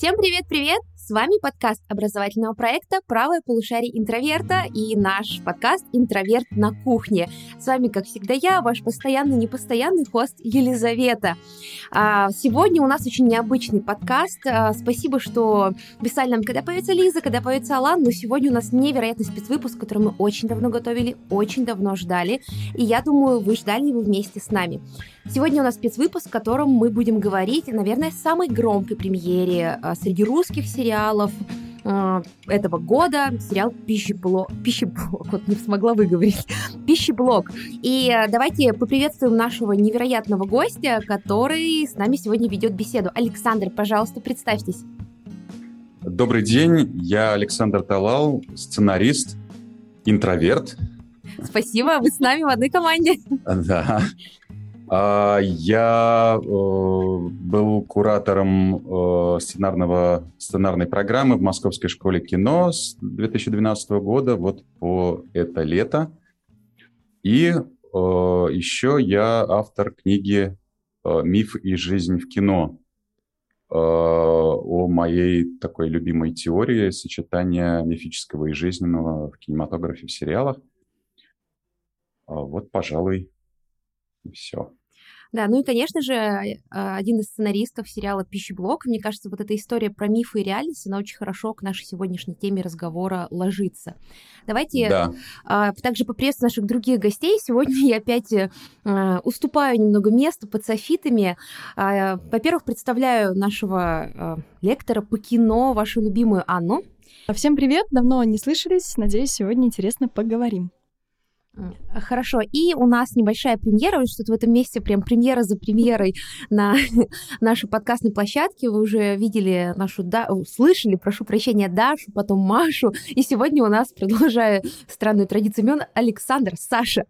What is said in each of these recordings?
Всем привет-привет! С вами подкаст образовательного проекта «Правое полушарие интроверта» и наш подкаст «Интроверт на кухне». С вами, как всегда, я, ваш постоянный непостоянный хост Елизавета. А, сегодня у нас очень необычный подкаст. А, спасибо, что писали нам, когда появится Лиза, когда появится Алан, но сегодня у нас невероятный спецвыпуск, который мы очень давно готовили, очень давно ждали, и я думаю, вы ждали его вместе с нами. Сегодня у нас спецвыпуск, в котором мы будем говорить, наверное, о самой громкой премьере а, среди русских сериалов а, этого года сериал «Пищеблок». Пищеблок, вот не смогла выговорить. «Пищеблок». И а, давайте поприветствуем нашего невероятного гостя, который с нами сегодня ведет беседу. Александр, пожалуйста, представьтесь. Добрый день, я Александр Талал, сценарист, интроверт. Спасибо, вы с нами в одной команде. Да. А, я э, был куратором э, сценарного, сценарной программы в Московской школе кино с 2012 года, вот по это лето. И э, еще я автор книги «Миф и жизнь в кино» о моей такой любимой теории сочетания мифического и жизненного в кинематографе, в сериалах. Вот, пожалуй, все. Да, ну и, конечно же, а, один из сценаристов сериала «Пищеблок». Мне кажется, вот эта история про мифы и реальность, она очень хорошо к нашей сегодняшней теме разговора ложится. Давайте да. а, также поприветствую наших других гостей. Сегодня я опять а, уступаю немного места под софитами. А, во-первых, представляю нашего а, лектора по кино, вашу любимую Анну. Всем привет, давно не слышались. Надеюсь, сегодня интересно поговорим. Хорошо. И у нас небольшая премьера, что-то в этом месте прям премьера за премьерой на нашей подкастной площадке. Вы уже видели нашу, да, слышали, прошу прощения, Дашу, потом Машу. И сегодня у нас, продолжая странную традицию имен, Александр, Саша.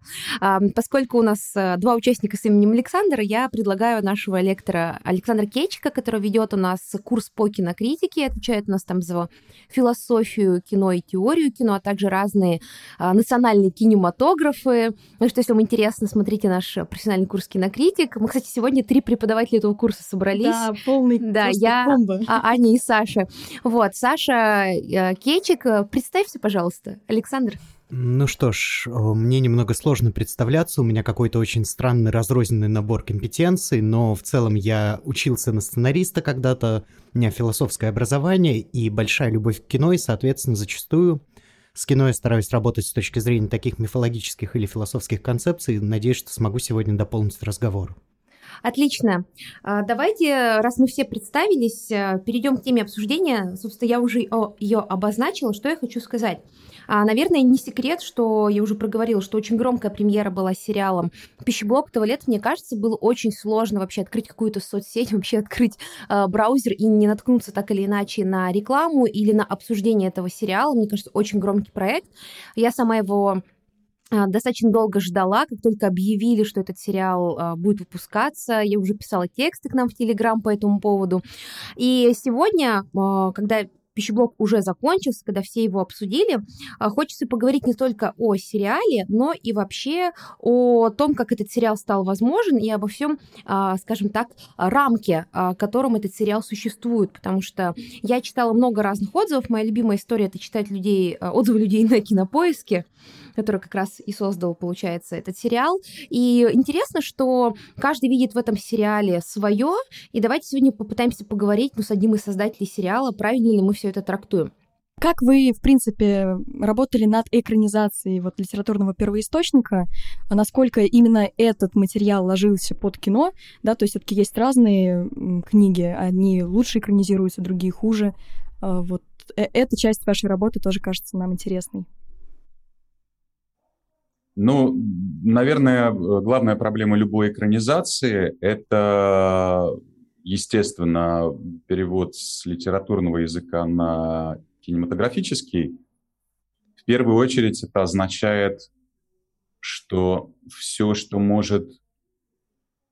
Поскольку у нас э, два участника с именем Александра, я предлагаю нашего лектора Александра Кечика, который ведет у нас курс по кинокритике, отвечает у нас там за философию кино и теорию кино, а также разные а, национальные кинематографы, фотографы. Ну что, если вам интересно, смотрите наш профессиональный курс кинокритик. Мы, кстати, сегодня три преподавателя этого курса собрались. Да, полный Да, я, бомба. А, Аня и Саша. Вот, Саша э, Кечик, представься, пожалуйста. Александр. Ну что ж, мне немного сложно представляться, у меня какой-то очень странный разрозненный набор компетенций, но в целом я учился на сценариста когда-то, у меня философское образование и большая любовь к кино, и, соответственно, зачастую с кино я стараюсь работать с точки зрения таких мифологических или философских концепций. Надеюсь, что смогу сегодня дополнить разговор. Отлично. А, давайте, раз мы все представились, э, перейдем к теме обсуждения. Собственно, я уже ее обозначила. Что я хочу сказать? А, наверное, не секрет, что я уже проговорила, что очень громкая премьера была с сериалом «Пищеблок этого лета». Мне кажется, было очень сложно вообще открыть какую-то соцсеть, вообще открыть э, браузер и не наткнуться так или иначе на рекламу или на обсуждение этого сериала. Мне кажется, очень громкий проект. Я сама его достаточно долго ждала, как только объявили, что этот сериал а, будет выпускаться. Я уже писала тексты к нам в Телеграм по этому поводу. И сегодня, а, когда пищеблок уже закончился, когда все его обсудили, а, хочется поговорить не только о сериале, но и вообще о том, как этот сериал стал возможен, и обо всем, а, скажем так, рамке, а, которым этот сериал существует, потому что я читала много разных отзывов. Моя любимая история — это читать людей, отзывы людей на кинопоиске, который как раз и создал, получается, этот сериал. И интересно, что каждый видит в этом сериале свое, и давайте сегодня попытаемся поговорить ну, с одним из создателей сериала, правильно ли мы все это трактуем. Как вы, в принципе, работали над экранизацией вот литературного первоисточника? Насколько именно этот материал ложился под кино? Да, то есть все-таки есть разные книги, одни лучше экранизируются, другие хуже. А, вот э, эта часть вашей работы тоже кажется нам интересной. Ну, наверное, главная проблема любой экранизации – это, естественно, перевод с литературного языка на кинематографический. В первую очередь это означает, что все, что может э,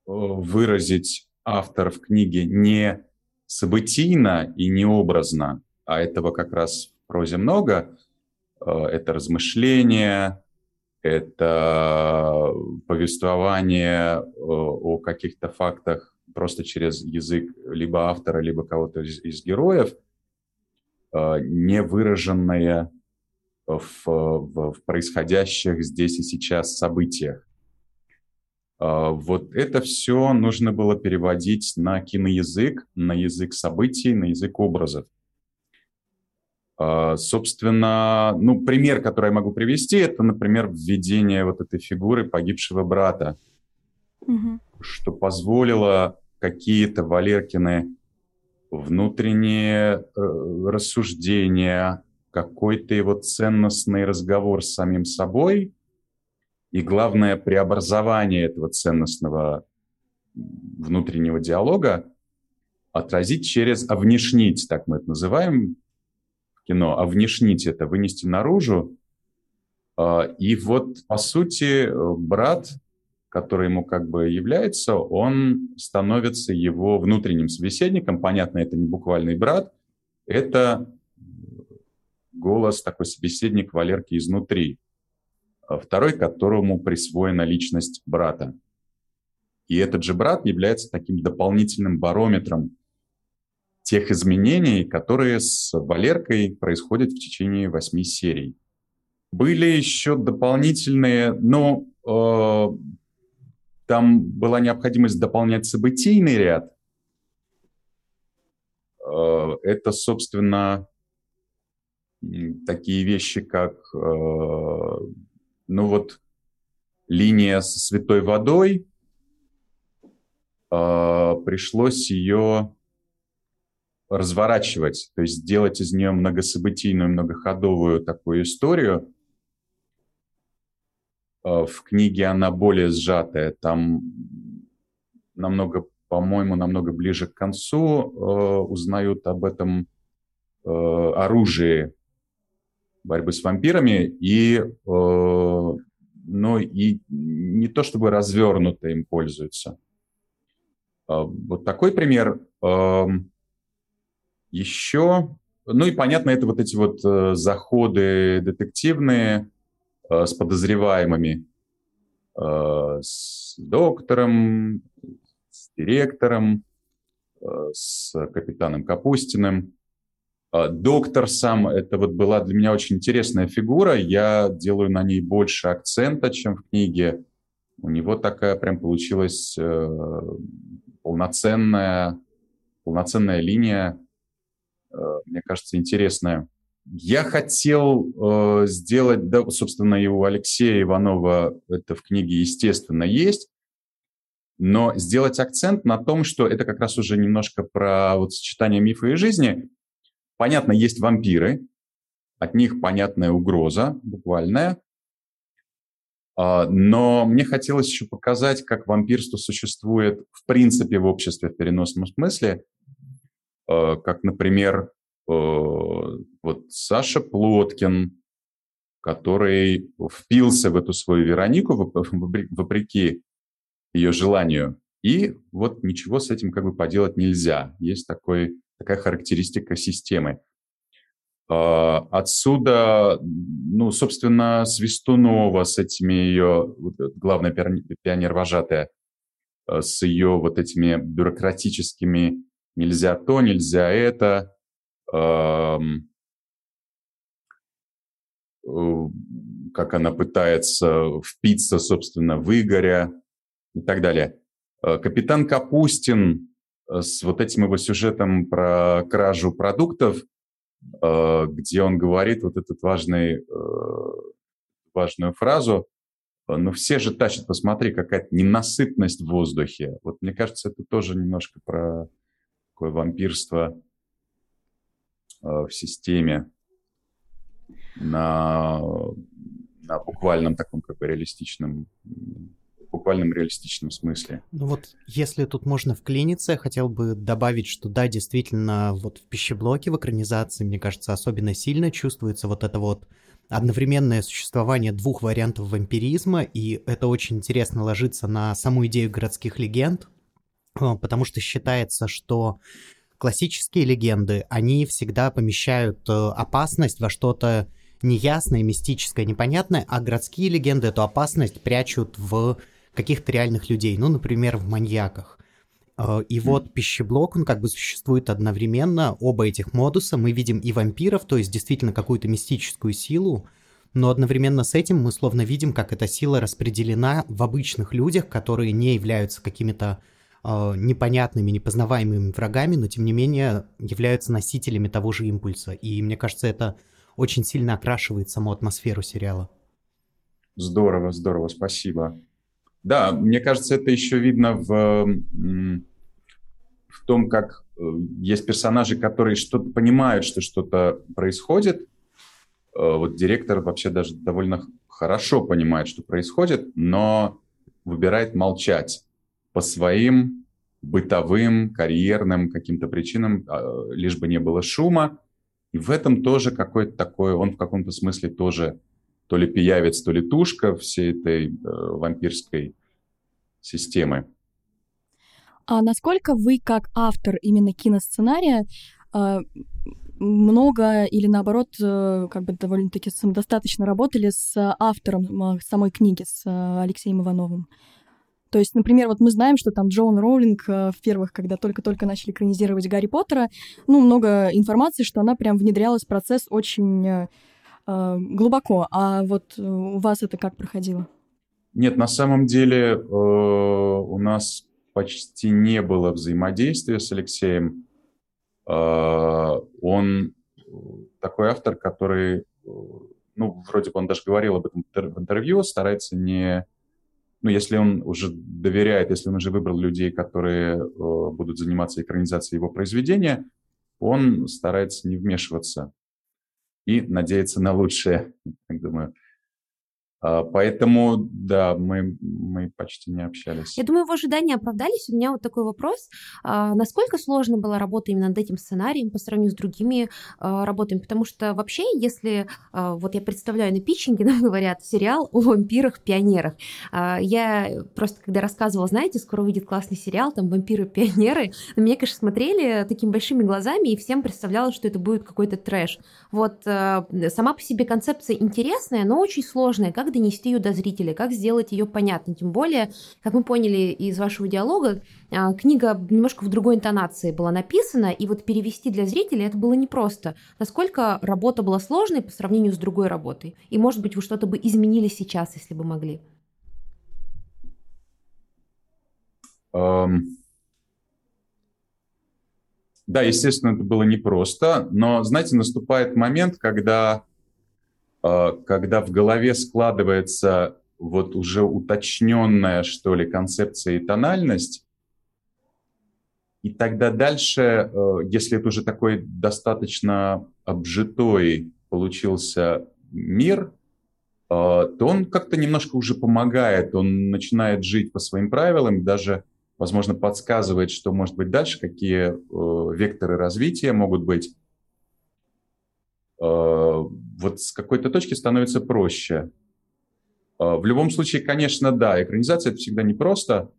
выразить автор в книге не событийно и не образно, а этого как раз в прозе много, э, это размышления, это повествование э, о каких-то фактах просто через язык либо автора, либо кого-то из, из героев, э, не выраженное в, в, в происходящих здесь и сейчас событиях. Э, вот это все нужно было переводить на киноязык, на язык событий, на язык образов. А, собственно, ну, пример, который я могу привести, это, например, введение вот этой фигуры погибшего брата, угу. что позволило какие-то Валеркины внутренние э, рассуждения, какой-то его ценностный разговор с самим собой и, главное, преобразование этого ценностного внутреннего диалога отразить через, а внешнить, так мы это называем, кино, а внешнить это, вынести наружу. А, и вот, по сути, брат, который ему как бы является, он становится его внутренним собеседником. Понятно, это не буквальный брат, это голос, такой собеседник Валерки изнутри. А второй, которому присвоена личность брата. И этот же брат является таким дополнительным барометром тех изменений, которые с Валеркой происходят в течение восьми серий. Были еще дополнительные, но э, там была необходимость дополнять событийный ряд. Э, это, собственно, такие вещи, как, э, ну вот, линия со святой водой. Э, пришлось ее разворачивать, то есть сделать из нее многособытийную, многоходовую такую историю. Э, в книге она более сжатая, там намного, по-моему, намного ближе к концу э, узнают об этом э, оружии борьбы с вампирами и, э, ну, и не то чтобы развернуто им пользуются. Э, вот такой пример. Еще, ну и понятно, это вот эти вот э, заходы детективные э, с подозреваемыми, э, с доктором, с директором, э, с капитаном Капустиным. Э, доктор сам, это вот была для меня очень интересная фигура, я делаю на ней больше акцента, чем в книге. У него такая прям получилась э, полноценная, полноценная линия мне кажется, интересная. Я хотел э, сделать, да, собственно, и у Алексея Иванова это в книге, естественно, есть, но сделать акцент на том, что это как раз уже немножко про вот сочетание мифа и жизни. Понятно, есть вампиры, от них понятная угроза, буквальная, а, но мне хотелось еще показать, как вампирство существует в принципе в обществе в переносном смысле – Э, как, например, э, вот Саша Плоткин, который впился в эту свою Веронику вопреки ее желанию, и вот ничего с этим как бы поделать нельзя. Есть такой, такая характеристика системы. Э, отсюда, ну, собственно, Свистунова с этими ее, главная пионер-вожатая, с ее вот этими бюрократическими нельзя то, нельзя это. Э, как она пытается впиться, собственно, в Игоря и так далее. Э, капитан Капустин э, с вот этим его сюжетом про кражу продуктов, где он говорит вот эту важный, важную фразу, ну все же тащат, посмотри, какая-то ненасытность в воздухе. Вот мне кажется, это тоже немножко про такое вампирство э, в системе на, на буквальном таком как бы реалистичном буквальном реалистичном смысле. Ну вот, если тут можно вклиниться, я хотел бы добавить, что да, действительно, вот в пищеблоке, в экранизации, мне кажется, особенно сильно чувствуется вот это вот одновременное существование двух вариантов вампиризма, и это очень интересно ложится на саму идею городских легенд, потому что считается, что классические легенды, они всегда помещают э, опасность во что-то неясное, мистическое, непонятное, а городские легенды эту опасность прячут в каких-то реальных людей, ну, например, в маньяках. Э, и вот пищеблок, он как бы существует одновременно, оба этих модуса. Мы видим и вампиров, то есть действительно какую-то мистическую силу, но одновременно с этим мы словно видим, как эта сила распределена в обычных людях, которые не являются какими-то непонятными, непознаваемыми врагами, но тем не менее являются носителями того же импульса. И мне кажется, это очень сильно окрашивает саму атмосферу сериала. Здорово, здорово, спасибо. Да, мне кажется, это еще видно в, в том, как э, есть персонажи, которые что-то понимают, что что-то происходит. Э, вот директор вообще даже довольно хорошо понимает, что происходит, но выбирает молчать по своим бытовым, карьерным каким-то причинам, а, лишь бы не было шума. И в этом тоже какой-то такой, он в каком-то смысле тоже то ли пиявец, то ли тушка всей этой э, вампирской системы. А насколько вы, как автор именно киносценария, э, много или наоборот, э, как бы довольно-таки самодостаточно работали с автором э, самой книги, с э, Алексеем Ивановым? То есть, например, вот мы знаем, что там Джоан Роулинг в первых, когда только-только начали экранизировать Гарри Поттера, ну, много информации, что она прям внедрялась в процесс очень э, глубоко. А вот у вас это как проходило? Нет, на самом деле э, у нас почти не было взаимодействия с Алексеем. Э, он такой автор, который, ну, вроде бы он даже говорил об этом в интервью, старается не... Ну, если он уже доверяет, если он уже выбрал людей, которые э, будут заниматься экранизацией его произведения, он старается не вмешиваться и надеяться на лучшее, я думаю. А, поэтому, да, мы, мы почти не общались. Я думаю, его ожидания оправдались. У меня вот такой вопрос. А, насколько сложно была работа именно над этим сценарием по сравнению с другими а, работами? Потому что вообще, если вот я представляю на питчинге, нам говорят, сериал о вампирах-пионерах. Я просто, когда рассказывала, знаете, скоро выйдет классный сериал, там вампиры-пионеры, на меня, конечно, смотрели такими большими глазами, и всем представлялось, что это будет какой-то трэш. Вот сама по себе концепция интересная, но очень сложная. Как как донести ее до зрителя, как сделать ее понятной. Тем более, как мы поняли из вашего диалога, а, книга немножко в другой интонации была написана, и вот перевести для зрителя это было непросто. Насколько работа была сложной по сравнению с другой работой? И, может быть, вы что-то бы изменили сейчас, если бы могли? Um... Да, естественно, это было непросто, но, знаете, наступает момент, когда когда в голове складывается вот уже уточненная, что ли, концепция и тональность, и тогда дальше, э, если это уже такой достаточно обжитой получился мир, э, то он как-то немножко уже помогает, он начинает жить по своим правилам, даже, возможно, подсказывает, что может быть дальше, какие э, векторы развития могут быть. Э, вот с какой-то точки становится проще. Э, в любом случае, конечно, да, экранизация это всегда непросто.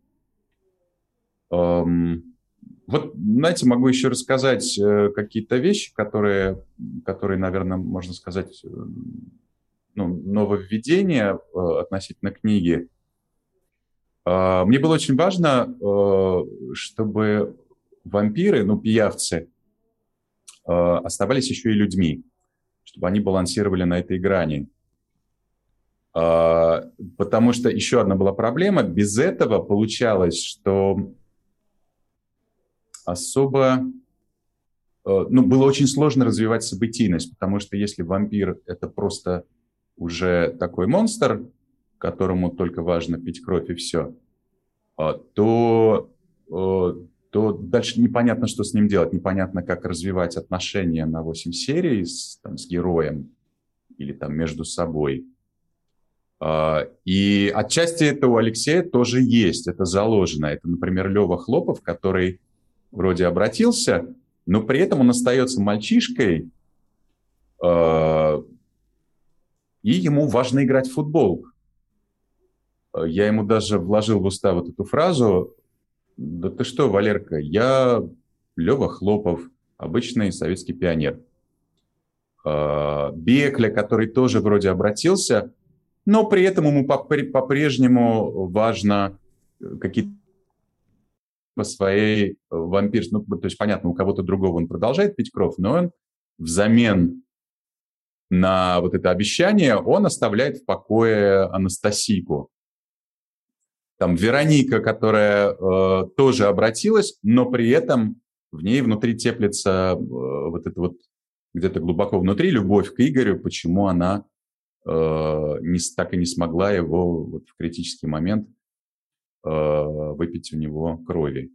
Вот, знаете, могу еще рассказать э, какие-то вещи, которые, которые, наверное, можно сказать, ну, нововведение относительно книги. Мне было очень важно, чтобы вампиры, ну, пиявцы, оставались еще и людьми чтобы они балансировали на этой грани. А, потому что еще одна была проблема. Без этого получалось, что особо... Э, ну, было очень сложно развивать событийность, потому что если вампир — это просто уже такой монстр, которому только важно пить кровь и все, а, то э, то дальше непонятно, что с ним делать, непонятно, как развивать отношения на 8 серий с, там, с героем или там между собой. А, и отчасти это у Алексея тоже есть, это заложено. Это, например, Лева Хлопов, который вроде обратился, но при этом он остается мальчишкой, а, и ему важно играть в футбол. Я ему даже вложил в уста вот эту фразу да ты что, Валерка, я Лева Хлопов, обычный советский пионер. А, Бекля, который тоже вроде обратился, но при этом ему по-прежнему важно какие-то по своей вампирской... Ну, то есть, понятно, у кого-то другого он продолжает пить кровь, но он взамен на вот это обещание он оставляет в покое Анастасийку. Там Вероника, которая э, тоже обратилась, но при этом в ней внутри теплится э, вот это вот где-то глубоко внутри любовь к Игорю, почему она э, не, так и не смогла его вот в критический момент э, выпить у него крови.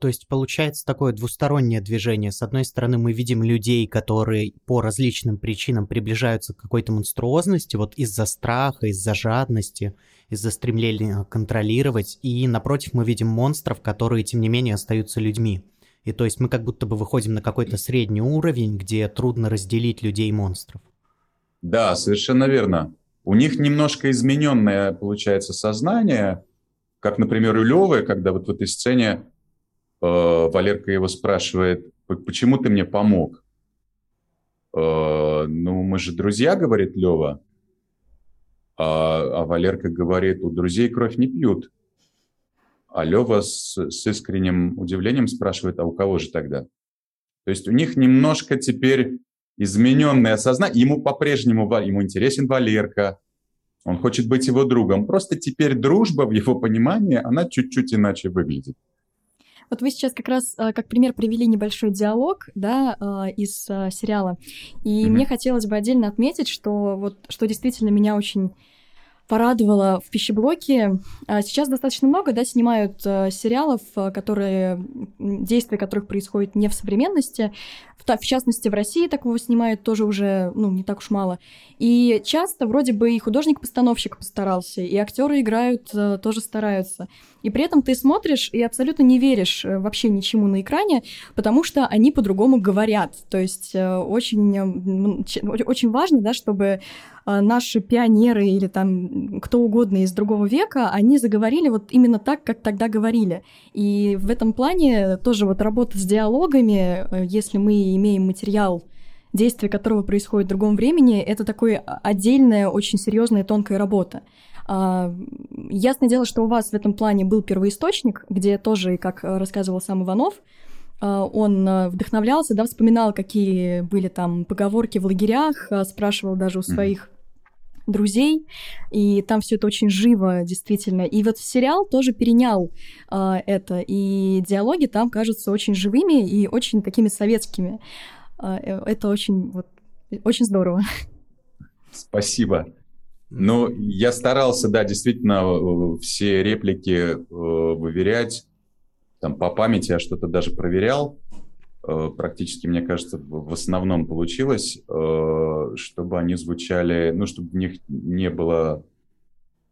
То есть получается такое двустороннее движение. С одной стороны, мы видим людей, которые по различным причинам приближаются к какой-то монструозности, вот из-за страха, из-за жадности, из-за стремления контролировать. И напротив мы видим монстров, которые, тем не менее, остаются людьми. И то есть мы как будто бы выходим на какой-то средний уровень, где трудно разделить людей и монстров. Да, совершенно верно. У них немножко измененное, получается, сознание, как, например, у Левы, когда вот в этой сцене э, Валерка его спрашивает, почему ты мне помог? Э, ну, мы же друзья, говорит Лева. А, а Валерка говорит, у друзей кровь не пьют. А Лева с, с искренним удивлением спрашивает, а у кого же тогда? То есть у них немножко теперь измененное сознание. Ему по-прежнему ему интересен Валерка, он хочет быть его другом. Просто теперь дружба в его понимании, она чуть-чуть иначе выглядит. Вот вы сейчас как раз э, как пример привели небольшой диалог, да, э, из э, сериала, и mm-hmm. мне хотелось бы отдельно отметить, что вот что действительно меня очень порадовало в пищеблоке. А, сейчас достаточно много, да, снимают э, сериалов, э, которые, действия которых происходят не в современности. В, в частности, в России такого снимают тоже уже, ну, не так уж мало. И часто вроде бы и художник-постановщик постарался, и актеры играют, э, тоже стараются. И при этом ты смотришь и абсолютно не веришь вообще ничему на экране, потому что они по-другому говорят. То есть очень, очень важно, да, чтобы наши пионеры или там кто угодно из другого века, они заговорили вот именно так, как тогда говорили. И в этом плане тоже вот работа с диалогами, э, если мы имеем материал, действие которого происходит в другом времени, это такое отдельная, очень серьезная, тонкая работа. А, ясное дело, что у вас в этом плане был первоисточник, где тоже, как рассказывал сам Иванов, а, он э, вдохновлялся, да, вспоминал, какие были там поговорки в лагерях, а, спрашивал даже у своих друзей, и там все это очень живо, действительно. И вот сериал тоже перенял э, это, и диалоги там кажутся очень живыми и очень такими советскими. Э, это очень, вот, очень здорово. Спасибо. Ну, я старался, да, действительно, все реплики э, выверять, там, по памяти я что-то даже проверял. Э, практически, мне кажется, в основном получилось, э, чтобы они звучали, ну, чтобы в них не было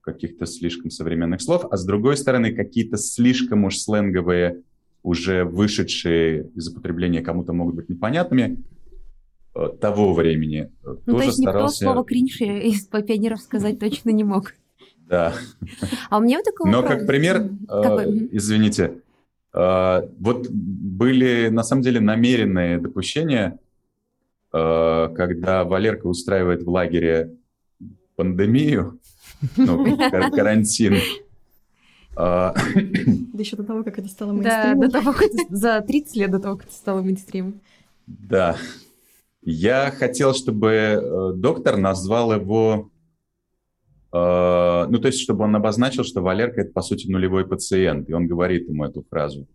каких-то слишком современных слов, а с другой стороны, какие-то слишком уж сленговые, уже вышедшие из употребления кому-то могут быть непонятными, э, того времени. Ну, тоже то есть старался... никто слово кринж из пионеров сказать точно не мог. Да. А у меня вот такой Но как пример, извините, вот были, на самом деле, намеренные допущения, а, когда Валерка устраивает в лагере пандемию, ну, карантин. А, да еще до того, как это стало мейнстримом. Да, до того, как за 30 лет до того, как это стало мейнстримом. Да. Я хотел, чтобы э, доктор назвал его ну, то есть, чтобы он обозначил, что Валерка – это, по сути, нулевой пациент, и он говорит ему эту фразу.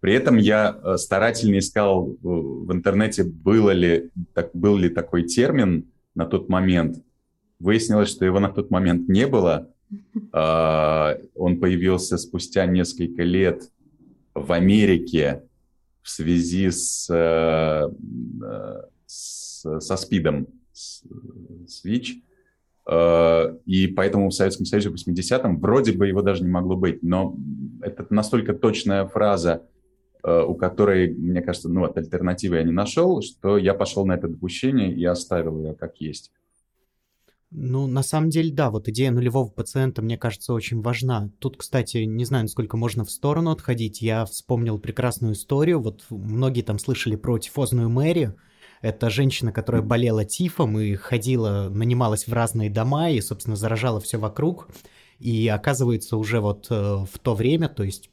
При этом я э, старательно искал в интернете, было ли, так, был ли такой термин на тот момент. Выяснилось, что его на тот момент не было. Э, он появился спустя несколько лет в Америке в связи с, с, со СПИДом, с ВИЧ. Э, и поэтому в Советском Союзе в 80-м вроде бы его даже не могло быть. Но это настолько точная фраза, э, у которой, мне кажется, ну, от альтернативы я не нашел, что я пошел на это допущение и оставил ее как есть. Ну, на самом деле, да, вот идея нулевого пациента, мне кажется, очень важна. Тут, кстати, не знаю, насколько можно в сторону отходить. Я вспомнил прекрасную историю. Вот многие там слышали про тифозную Мэри, это женщина, которая болела тифом и ходила, нанималась в разные дома и, собственно, заражала все вокруг. И оказывается, уже вот э, в то время, то есть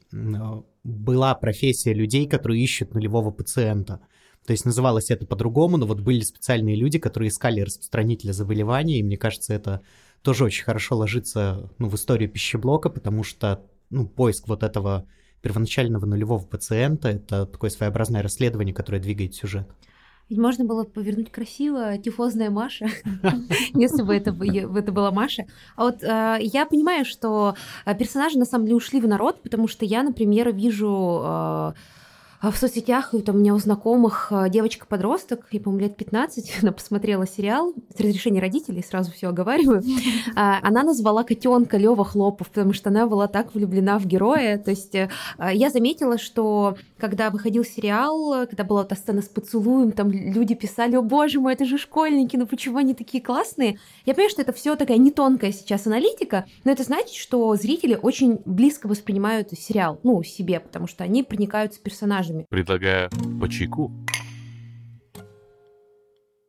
была профессия людей, которые ищут нулевого пациента. То есть называлось это по-другому, но вот были специальные люди, которые искали распространителя заболевания, и мне кажется, это тоже очень хорошо ложится ну, в историю пищеблока, потому что ну, поиск вот этого первоначального нулевого пациента — это такое своеобразное расследование, которое двигает сюжет. Ведь можно было повернуть красиво тифозная Маша, если бы это, это была Маша. А вот э, я понимаю, что э, персонажи на самом деле ушли в народ, потому что я, например, вижу э, в соцсетях, там у меня у знакомых а, девочка-подросток, ей, по-моему, лет 15, она посмотрела сериал с разрешения родителей, сразу все оговариваю. А, она назвала котенка Лева Хлопов, потому что она была так влюблена в героя. То есть э, я заметила, что когда выходил сериал, когда была эта сцена с поцелуем, там люди писали, о боже мой, это же школьники, ну почему они такие классные? Я понимаю, что это все такая не тонкая сейчас аналитика, но это значит, что зрители очень близко воспринимают сериал, ну, себе, потому что они проникаются персонажами персонажами. Предлагаю по чайку.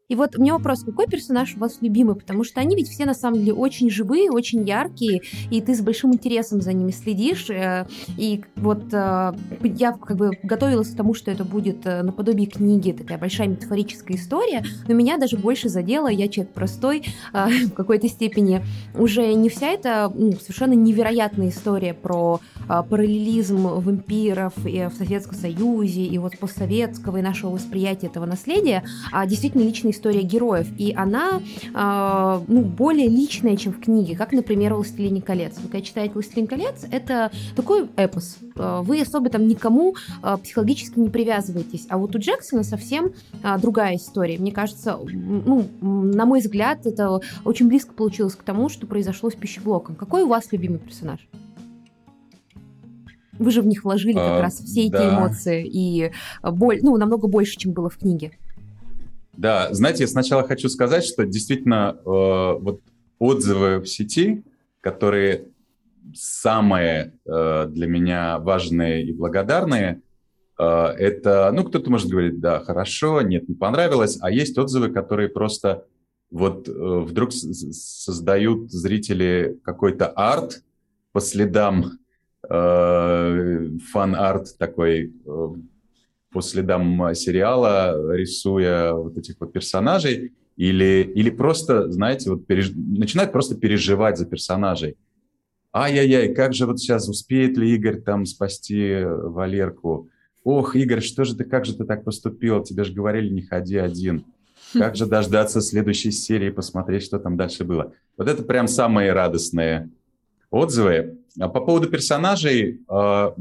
И вот у меня вопрос, какой персонаж у вас любимый? Потому что они ведь все на самом деле очень живые, очень яркие, и ты с большим интересом за ними следишь. Э, и вот э, я как бы готовилась к тому, что это будет э, наподобие книги, такая большая метафорическая история, но меня даже больше задело, я человек простой в какой-то степени, уже не вся эта ну, совершенно невероятная история про параллелизм вампиров в Советском Союзе, и вот постсоветского, и нашего восприятия этого наследия, а действительно личная история героев, и она э, ну, более личная, чем в книге, как, например, «Властелин колец». Вы когда читаете «Властелин колец», это такой эпос. А, вы особо там никому э, психологически не привязываетесь. А вот у Джексона совсем э, другая история. Мне кажется, ну, на мой взгляд, это очень близко получилось к тому, что произошло с пищеблоком. Какой у вас любимый персонаж? Вы же в них вложили как а, раз все эти да. эмоции и боль, ну, намного больше, чем было в книге. Да, знаете, я сначала хочу сказать, что действительно э, вот отзывы в сети, которые самые э, для меня важные и благодарные, э, это, ну, кто-то может говорить, да, хорошо, нет, не понравилось, а есть отзывы, которые просто вот э, вдруг создают зрители какой-то арт по следам э, фан-арт такой э, по следам сериала, рисуя вот этих вот персонажей, или, или просто, знаете, вот переж... начинает просто переживать за персонажей. Ай-яй-яй, как же вот сейчас успеет ли Игорь там спасти Валерку? Ох, Игорь, что же ты, как же ты так поступил? Тебе же говорили, не ходи один. Как же дождаться следующей серии, посмотреть, что там дальше было? Вот это прям самые радостные отзывы. А по поводу персонажей, а,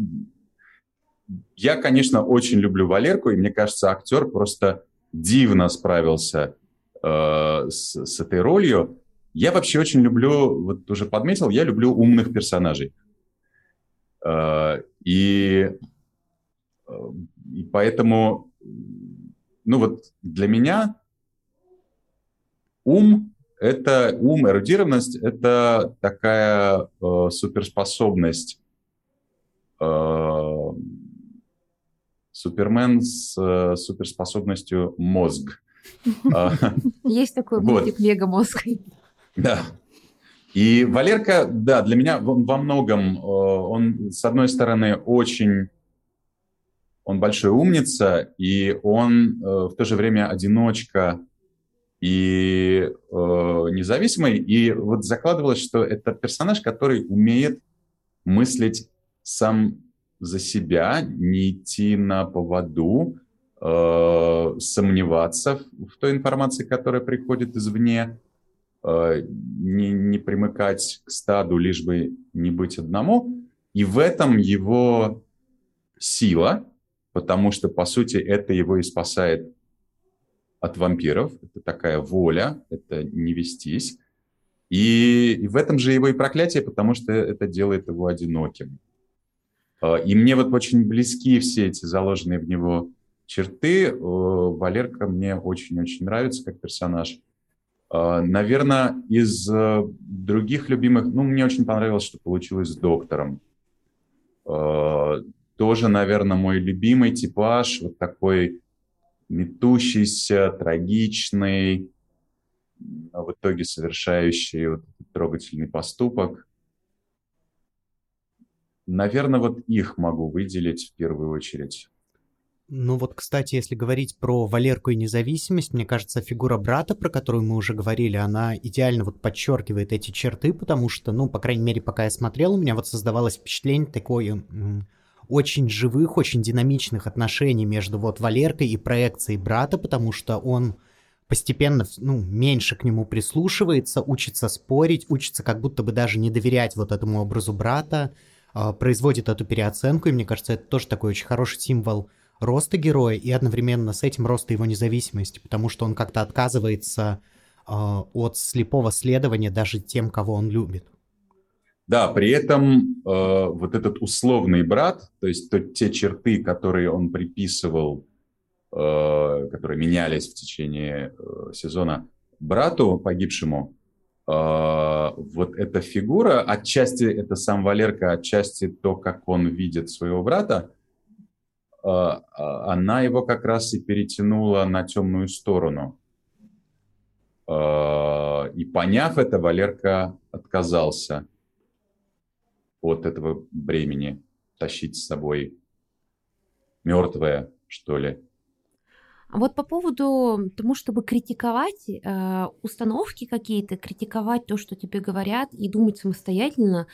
я, конечно, очень люблю Валерку, и мне кажется, актер просто дивно справился э, с, с этой ролью. Я вообще очень люблю, вот уже подметил, я люблю умных персонажей. Э, и, э, и поэтому, ну вот для меня ум это ум, эрудированность – это такая э, суперспособность э, Супермен с э, суперспособностью мозг. А, Есть такой мультик «Мегамозг». Да. И Валерка, да, для меня во многом, э, он, с одной стороны, очень, он большой умница, и он э, в то же время одиночка и независимый. И вот закладывалось, что это персонаж, который умеет мыслить сам за себя, не идти на поводу, э, сомневаться в, той информации, которая приходит извне, э, не, не примыкать к стаду, лишь бы не быть одному. И в этом его сила, потому что, по сути, это его и спасает от вампиров. Это такая воля, это не вестись. И, и в этом же его и проклятие, потому что это делает его одиноким. А, и мне вот очень близки все эти заложенные в него черты. Валерка мне очень-очень нравится как персонаж. А, Наверное, из э, других любимых, ну, мне очень понравилось, что получилось с доктором. А, тоже, наверное, мой любимый типаж, вот такой метущийся, трагичный, в итоге совершающий вот трогательный поступок. Наверное, вот их могу выделить в первую очередь. Ну вот, кстати, если говорить про Валерку и независимость, мне кажется, фигура брата, про которую мы уже говорили, она идеально вот подчеркивает эти черты, потому что, ну, по крайней мере, пока я смотрел, у меня вот создавалось впечатление такое очень живых, очень динамичных отношений между вот Валеркой и проекцией брата, потому что он постепенно, ну, меньше к нему прислушивается, учится спорить, учится как будто бы даже не доверять вот этому образу брата, производит эту переоценку, и мне кажется, это тоже такой очень хороший символ роста героя и одновременно с этим роста его независимости, потому что он как-то отказывается э, от слепого следования даже тем, кого он любит. Да, при этом э, вот этот условный брат, то есть то, те черты, которые он приписывал, э, которые менялись в течение э, сезона брату погибшему, вот эта фигура, отчасти это сам Валерка, отчасти то, как он видит своего брата, а, а, она его как раз и перетянула на темную сторону. А, и поняв это, Валерка отказался от этого бремени тащить с собой мертвое, что ли. Вот по поводу тому, чтобы критиковать э, установки какие-то, критиковать то, что тебе говорят, и думать самостоятельно,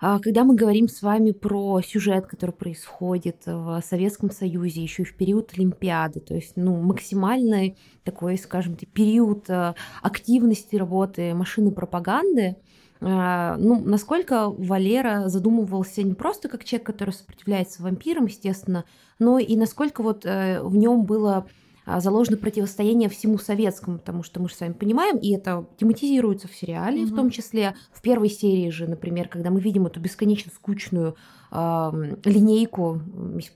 а, когда мы говорим с вами про сюжет, который происходит в Советском Союзе, еще и в период Олимпиады, то есть ну, максимальный такой, скажем, период а, активности работы машины пропаганды, ну, насколько Валера задумывался не просто как человек, который сопротивляется вампирам, естественно, но и насколько вот э, в нем было а, заложено противостояние всему советскому, потому что мы же с вами понимаем, и это тематизируется в сериале, mm-hmm. в том числе в первой серии же, например, когда мы видим эту бесконечно скучную э, линейку,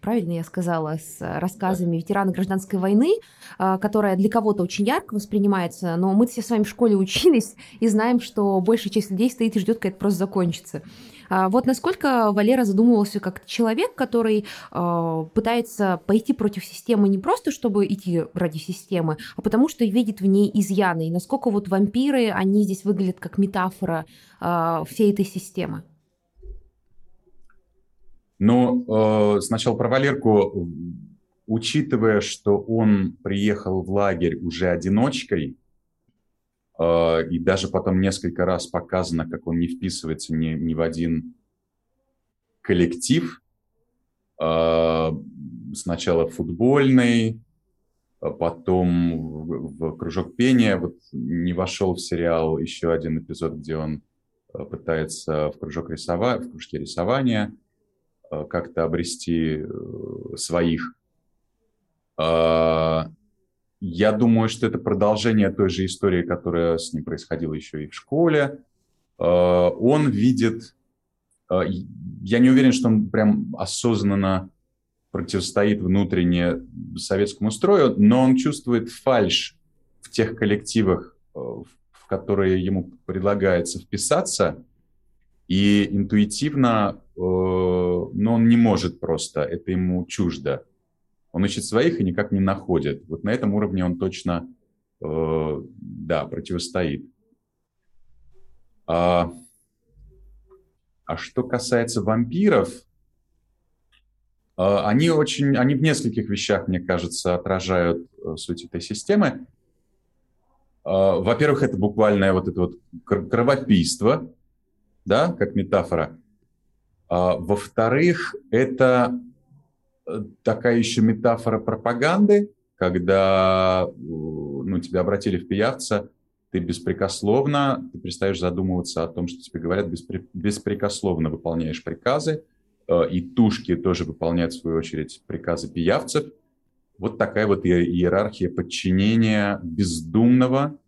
правильно я сказала, с рассказами ветерана гражданской войны, э, которая для кого-то очень ярко воспринимается, но мы все с вами в школе учились и знаем, что большая часть людей стоит и ждет, когда это просто закончится. А вот насколько Валера задумывался как человек, который э, пытается пойти против системы не просто, чтобы идти ради системы, а потому что видит в ней изъяны. И насколько вот вампиры, они здесь выглядят как метафора э, всей этой системы. Ну, э, сначала про Валерку. Учитывая, что он приехал в лагерь уже одиночкой, а, и даже потом несколько раз показано, как он не вписывается ни, ни в один коллектив. А, сначала футбольный, а потом в, в кружок пения. Вот не вошел в сериал еще один эпизод, где он пытается в кружок рисовать, в кружке рисования как-то обрести э, своих. Я думаю, что это продолжение той же истории, которая с ним происходила еще и в школе. Э, он видит... Э, я не уверен, что он прям осознанно противостоит внутренне советскому строю, но он чувствует фальш в тех коллективах, э, в которые ему предлагается вписаться, и интуитивно, но он не может просто, это ему чуждо. Он ищет своих и никак не находит. Вот на этом уровне он точно, э, да, противостоит. А, а что касается вампиров, э, они очень, они в нескольких вещах, мне кажется, отражают э, суть этой системы. Э, во-первых, это буквальное вот это вот кровопийство, да, как метафора. А, во-вторых, это такая еще метафора пропаганды, когда ну, тебя обратили в пиявца, ты беспрекословно, ты перестаешь задумываться о том, что тебе говорят, беспре, беспрекословно выполняешь приказы, э, и тушки тоже выполняют, в свою очередь, приказы пиявцев. Вот такая вот иерархия подчинения бездумного,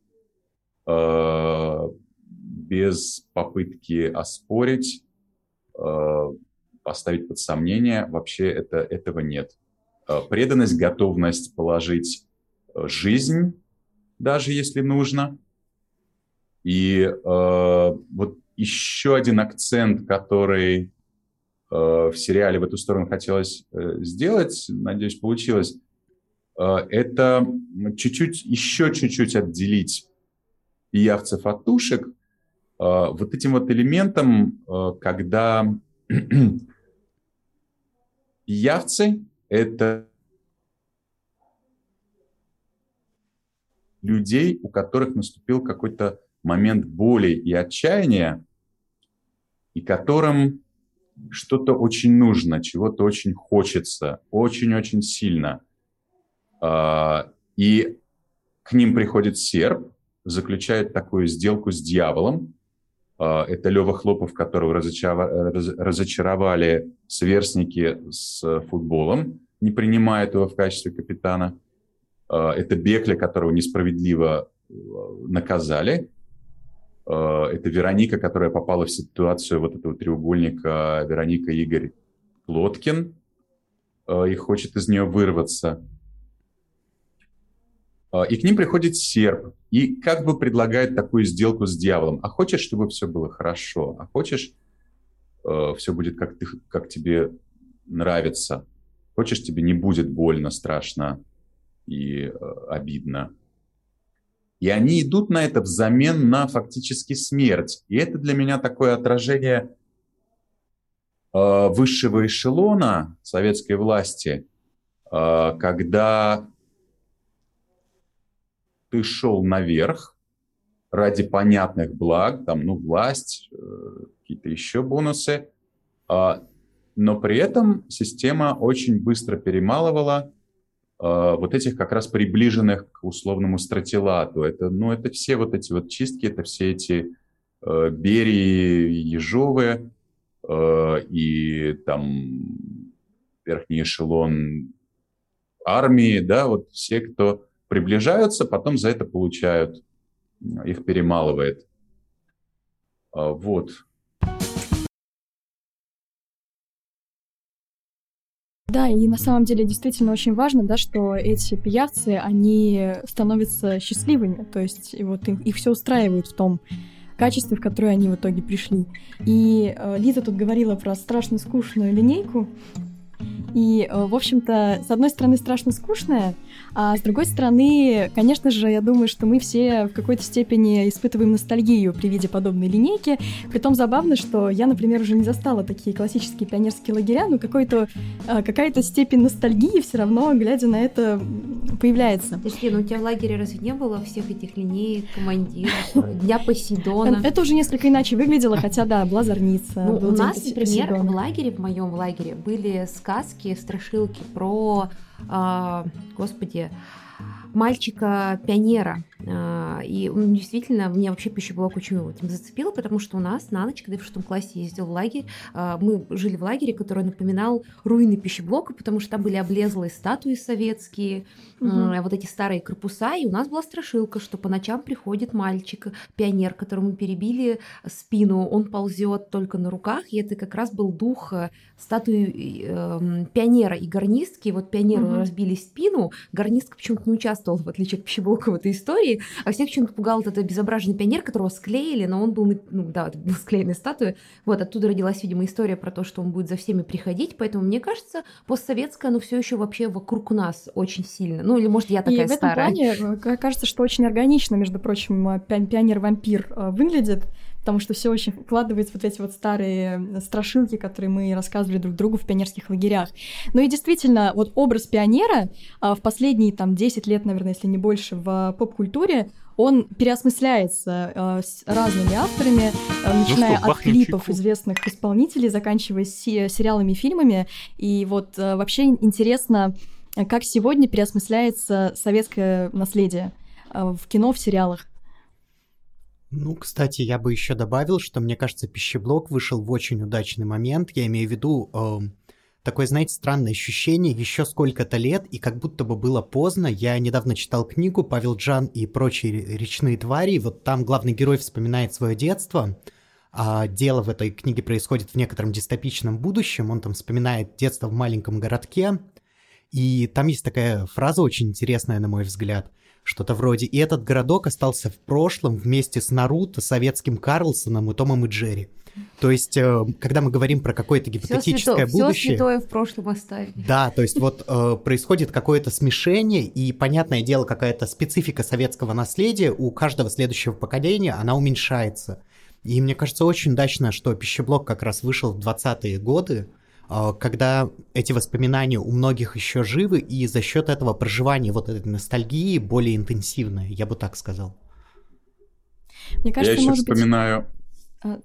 э, без попытки оспорить, э, поставить под сомнение, вообще это, этого нет. Э, преданность, готовность положить э, жизнь, даже если нужно. И э, вот еще один акцент, который э, в сериале в эту сторону хотелось э, сделать, надеюсь, получилось, э, это чуть-чуть, еще чуть-чуть отделить пиявцев от тушек, э, вот этим вот элементом, э, когда Пиявцы – это людей, у которых наступил какой-то момент боли и отчаяния, и которым что-то очень нужно, чего-то очень хочется, очень-очень сильно. А, и к ним приходит серб, заключает такую сделку с дьяволом. А, это Лева Хлопов, которого разочаровали сверстники с футболом, не принимает его в качестве капитана. А, это Бекля, которого несправедливо наказали. Э, это Вероника, которая попала в ситуацию вот этого треугольника Вероника Игорь Плоткин э, и хочет из нее вырваться. Э, и к ним приходит серп и как бы предлагает такую сделку с дьяволом. А хочешь, чтобы все было хорошо? А хочешь, все будет как, ты, как тебе нравится? Хочешь, тебе не будет больно, страшно и обидно? И они идут на это взамен на фактически смерть. И это для меня такое отражение э, высшего эшелона советской власти, э, когда ты шел наверх ради понятных благ, там, ну, власть, э, какие-то еще бонусы, э, но при этом система очень быстро перемалывала Э, вот этих как раз приближенных к условному стратилату. Это, ну, это все вот эти вот чистки, это все эти э, Берии, Ежовы э, и там верхний эшелон армии, да, вот все, кто приближаются, потом за это получают, их перемалывает. Э, вот. Да, и на самом деле действительно очень важно, да, что эти пиявцы, они становятся счастливыми, то есть вот их, их все устраивает в том качестве, в которое они в итоге пришли. И э, Лиза тут говорила про страшно скучную линейку, и, э, в общем-то, с одной стороны, страшно скучная, а с другой стороны, конечно же, я думаю, что мы все в какой-то степени испытываем ностальгию при виде подобной линейки. Притом забавно, что я, например, уже не застала такие классические пионерские лагеря, но какой-то, э, какая-то степень ностальгии все равно, глядя на это, появляется. Подожди, ну у тебя в лагере разве не было всех этих линеек, командиров, Дня Посейдона? Это уже несколько иначе выглядело, хотя да, была зорница. Ну, у нас, например, в лагере, в моем лагере, были сказки, страшилки про, э, господи, мальчика-пионера. А, и он действительно, меня вообще пищеблок очень этим зацепил, потому что у нас на ночь, когда я в шестом классе ездил в лагерь, а, мы жили в лагере, который напоминал руины пищеблока, потому что там были облезлые статуи советские, угу. вот эти старые корпуса, и у нас была страшилка, что по ночам приходит мальчик, пионер, которому перебили спину, он ползет только на руках, и это как раз был дух э, статуи э, пионера и гарнистки. Вот пионеру угу. разбили спину, гарнистка почему-то не участвовала, в отличие от пищеблока в этой истории, истории, а всех почему-то пугал этот обезображенный пионер, которого склеили, но он был, ну да, это был склеенной статуей. Вот оттуда родилась, видимо, история про то, что он будет за всеми приходить, поэтому мне кажется, постсоветское, оно все еще вообще вокруг нас очень сильно. Ну или может я такая И в этом старая. плане э, кажется, что очень органично, между прочим, э, пионер-вампир э, выглядит потому что все очень вкладывается вот эти вот старые страшилки, которые мы рассказывали друг другу в пионерских лагерях. Ну и действительно, вот образ пионера а, в последние там 10 лет, наверное, если не больше, в поп-культуре, он переосмысляется э, с разными авторами, э, начиная ну что, от клипов чайку. известных исполнителей, заканчивая си- сериалами и фильмами. И вот э, вообще интересно, как сегодня переосмысляется советское наследие в кино, в сериалах. Ну, кстати, я бы еще добавил, что мне кажется, пищеблок вышел в очень удачный момент. Я имею в виду э, такое, знаете, странное ощущение, еще сколько-то лет, и как будто бы было поздно. Я недавно читал книгу «Павел Джан и прочие речные твари», вот там главный герой вспоминает свое детство, а дело в этой книге происходит в некотором дистопичном будущем. Он там вспоминает детство в маленьком городке, и там есть такая фраза очень интересная, на мой взгляд – что-то вроде. И этот городок остался в прошлом вместе с Наруто, советским Карлсоном и Томом и Джерри. То есть, э, когда мы говорим про какое-то гипотетическое всё будущее... Все святое в прошлом оставили. Да, то есть вот э, происходит какое-то смешение, и, понятное дело, какая-то специфика советского наследия у каждого следующего поколения, она уменьшается. И мне кажется очень удачно, что пищеблок как раз вышел в 20-е годы, когда эти воспоминания у многих еще живы, и за счет этого проживания вот этой ностальгии более интенсивное, я бы так сказал. Мне кажется, я еще может вспоминаю... быть...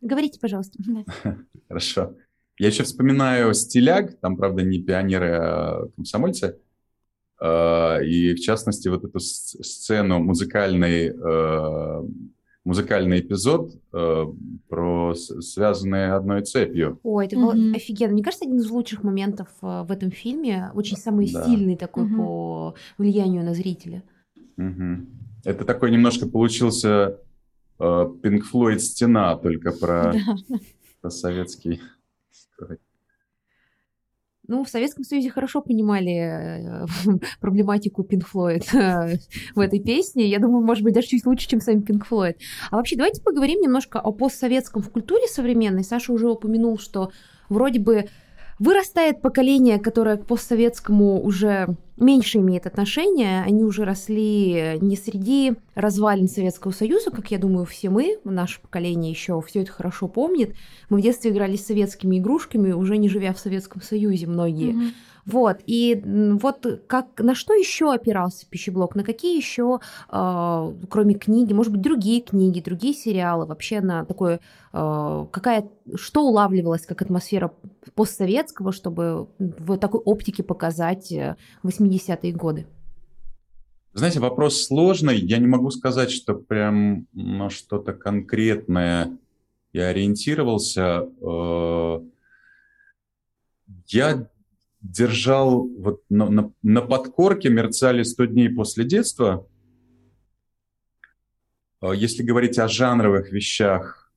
Говорите, пожалуйста. Хорошо. Я еще вспоминаю «Стиляг», там, правда, не пионеры, а комсомольцы, а, и, в частности, вот эту сцену, музыкальный, а, музыкальный эпизод а, про связанные одной цепью. Ой, это было mm-hmm. офигенно. Мне кажется, один из лучших моментов в этом фильме, очень самый да. сильный такой mm-hmm. по влиянию на зрителя. Mm-hmm. Это такой немножко получился Pink Floyd «Стена», только про, про советский ну, в Советском Союзе хорошо понимали э, проблематику Pink Floyd э, в этой песне. Я думаю, может быть, даже чуть лучше, чем сами Pink Floyd. А вообще, давайте поговорим немножко о постсоветском в культуре современной. Саша уже упомянул, что вроде бы Вырастает поколение, которое к постсоветскому уже меньше имеет отношения. Они уже росли не среди развалин Советского Союза, как я думаю, все мы, наше поколение еще все это хорошо помнит. Мы в детстве играли с советскими игрушками, уже не живя в Советском Союзе многие. Mm-hmm. Вот, и вот как, на что еще опирался пищеблок, на какие еще, э, кроме книги, может быть, другие книги, другие сериалы, вообще на такое, э, какая, что улавливалось как атмосфера постсоветского, чтобы в такой оптике показать 80-е э, годы? Знаете, вопрос сложный. Я не могу сказать, что прям на что-то конкретное я ориентировался. Э, я держал вот на, на, на подкорке мерцали 100 дней после детства. А если говорить о жанровых вещах,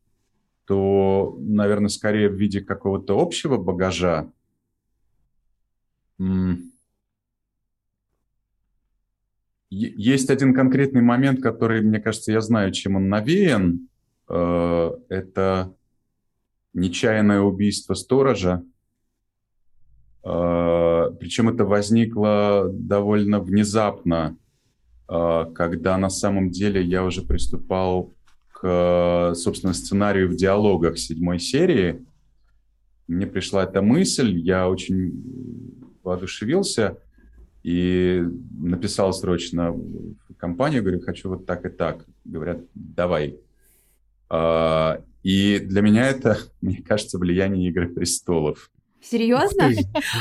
то, наверное, скорее в виде какого-то общего багажа. Есть один конкретный момент, который, мне кажется, я знаю, чем он навеян. Э, это нечаянное убийство сторожа Причем это возникло довольно внезапно, а, когда на самом деле я уже приступал к, собственно, сценарию в диалогах седьмой серии. Мне пришла эта мысль, я очень воодушевился и написал срочно в компанию, говорю, хочу вот так и так. Говорят, давай. А, и для меня это, мне кажется, влияние «Игры престолов». Серьезно?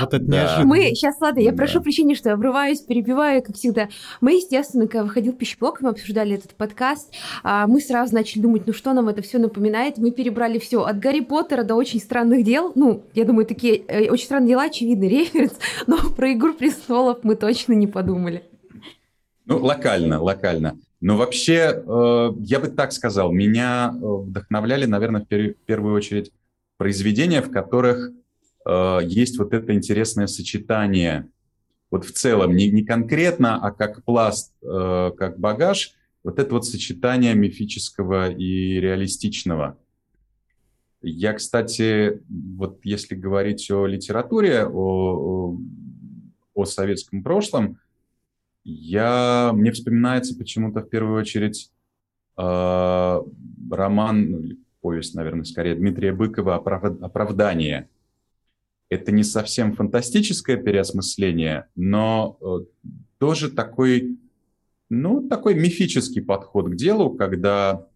Вот это неожиданно. Мы, сейчас, ладно, я прошу прощения, что я обрываюсь, перебиваю, как всегда. Мы, естественно, когда выходил пищеблок, мы обсуждали этот подкаст, а, мы сразу начали думать, ну что нам это все напоминает. Мы перебрали все от Гарри Поттера до очень странных дел. Ну, я думаю, такие э, очень странные дела, очевидный референс, но про Игру престолов мы точно не подумали. Ну, локально, локально. Но вообще, э, я бы так сказал, меня э, вдохновляли, наверное, в первую очередь произведения, в которых Э, есть вот это интересное сочетание, вот в целом, не, не конкретно, а как пласт, э, как багаж, вот это вот сочетание мифического и реалистичного. Я, кстати, вот если говорить о литературе, о, о, советском прошлом, я, мне вспоминается почему-то в первую очередь э, роман, ну, повесть, наверное, скорее, Дмитрия Быкова «Оправдание». Это не совсем фантастическое переосмысление, но э, тоже такой, ну, такой мифический подход к делу, когда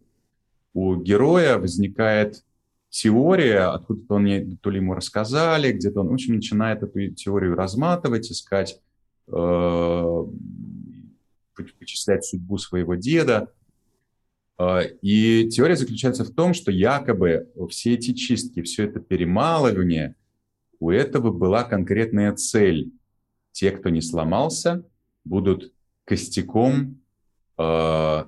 у героя возникает теория, откуда-то он не, то ли ему рассказали, где-то он, в общем, начинает эту теорию разматывать, искать, э, вычислять судьбу своего деда. Э, и теория заключается в том, что якобы все эти чистки, все это перемалывание – у этого была конкретная цель. Те, кто не сломался, будут костяком э,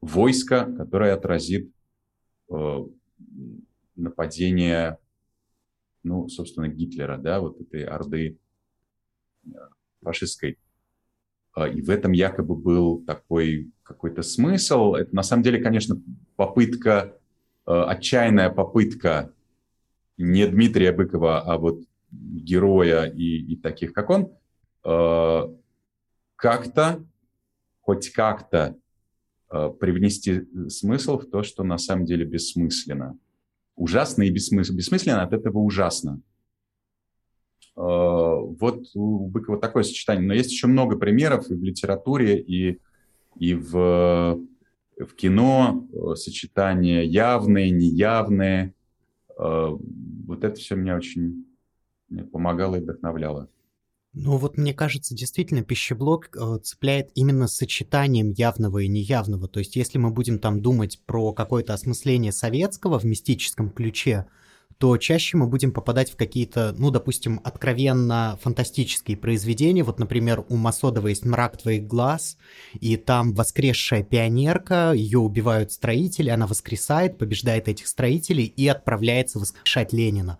войска, которое отразит э, нападение, ну, собственно, Гитлера, да, вот этой орды э, фашистской. Э, и в этом якобы был такой какой-то смысл. Это на самом деле, конечно, попытка, э, отчаянная попытка не Дмитрия Быкова, а вот героя и, и таких, как он, э, как-то, хоть как-то э, привнести смысл в то, что на самом деле бессмысленно. ужасно и бессмысленно. Бессмысленно от этого ужасно. Вот у Быкова такое сочетание. Но есть еще много примеров и в литературе, и, и в, в кино, сочетание явные, неявные. Вот это все меня очень помогало и вдохновляло. Ну вот мне кажется, действительно пищеблок э, цепляет именно сочетанием явного и неявного. То есть если мы будем там думать про какое-то осмысление советского в мистическом ключе, то чаще мы будем попадать в какие-то, ну, допустим, откровенно фантастические произведения. Вот, например, у Масодова есть «Мрак твоих глаз», и там воскресшая пионерка, ее убивают строители, она воскресает, побеждает этих строителей и отправляется воскрешать Ленина.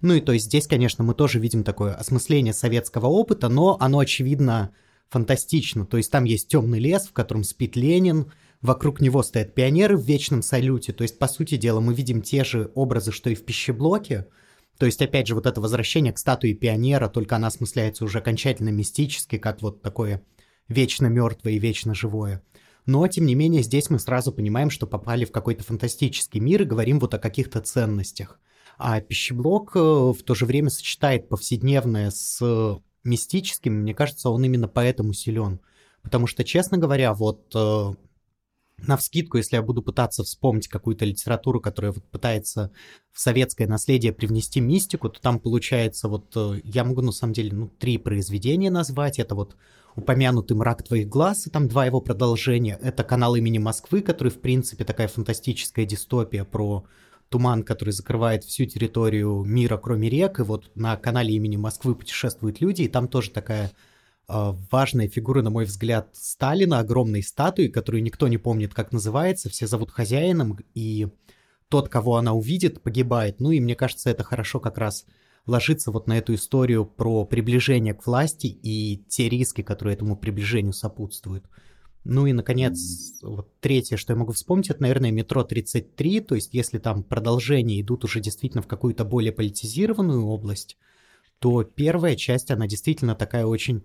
Ну и то есть здесь, конечно, мы тоже видим такое осмысление советского опыта, но оно, очевидно, фантастично. То есть там есть темный лес, в котором спит Ленин, вокруг него стоят пионеры в вечном салюте. То есть, по сути дела, мы видим те же образы, что и в пищеблоке. То есть, опять же, вот это возвращение к статуе пионера, только она осмысляется уже окончательно мистически, как вот такое вечно мертвое и вечно живое. Но, тем не менее, здесь мы сразу понимаем, что попали в какой-то фантастический мир и говорим вот о каких-то ценностях. А пищеблок э, в то же время сочетает повседневное с мистическим. Мне кажется, он именно поэтому силен. Потому что, честно говоря, вот э, на вскидку, если я буду пытаться вспомнить какую-то литературу, которая вот пытается в советское наследие привнести мистику, то там получается вот, э, я могу на самом деле, ну, три произведения назвать. Это вот упомянутый «Мрак твоих глаз», и там два его продолжения. Это «Канал имени Москвы», который, в принципе, такая фантастическая дистопия про туман, который закрывает всю территорию мира, кроме рек, и вот на канале имени Москвы путешествуют люди, и там тоже такая важная фигура, на мой взгляд, Сталина, огромной статуи, которую никто не помнит, как называется, все зовут хозяином, и тот, кого она увидит, погибает. Ну и мне кажется, это хорошо как раз ложится вот на эту историю про приближение к власти и те риски, которые этому приближению сопутствуют. Ну и, наконец, вот третье, что я могу вспомнить, это, наверное, метро 33, то есть если там продолжения идут уже действительно в какую-то более политизированную область, то первая часть, она действительно такая очень, э,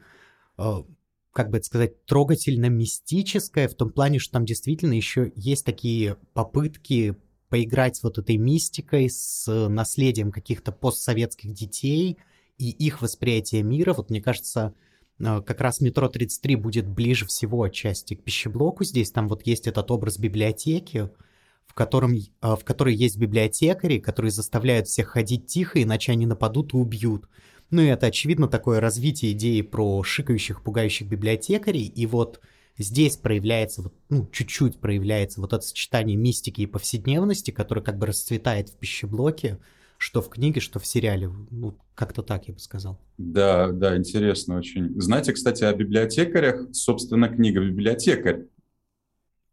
как бы это сказать, трогательно-мистическая, в том плане, что там действительно еще есть такие попытки поиграть с вот этой мистикой, с наследием каких-то постсоветских детей и их восприятие мира. Вот мне кажется, Э, как раз метро 33 будет ближе всего отчасти к пищеблоку. Здесь там вот есть этот образ библиотеки, в, котором, э, в которой есть библиотекари, которые заставляют всех ходить тихо, иначе они нападут и убьют. Ну и это, очевидно, такое развитие идеи про шикающих, пугающих библиотекарей. И вот здесь проявляется, вот, ну, чуть-чуть проявляется вот это сочетание мистики и повседневности, которое как бы расцветает в пищеблоке что в книге, что в сериале. Ну, как-то так я бы сказал. Да, да, интересно очень. Знаете, кстати, о библиотекарях, собственно, книга «Библиотекарь».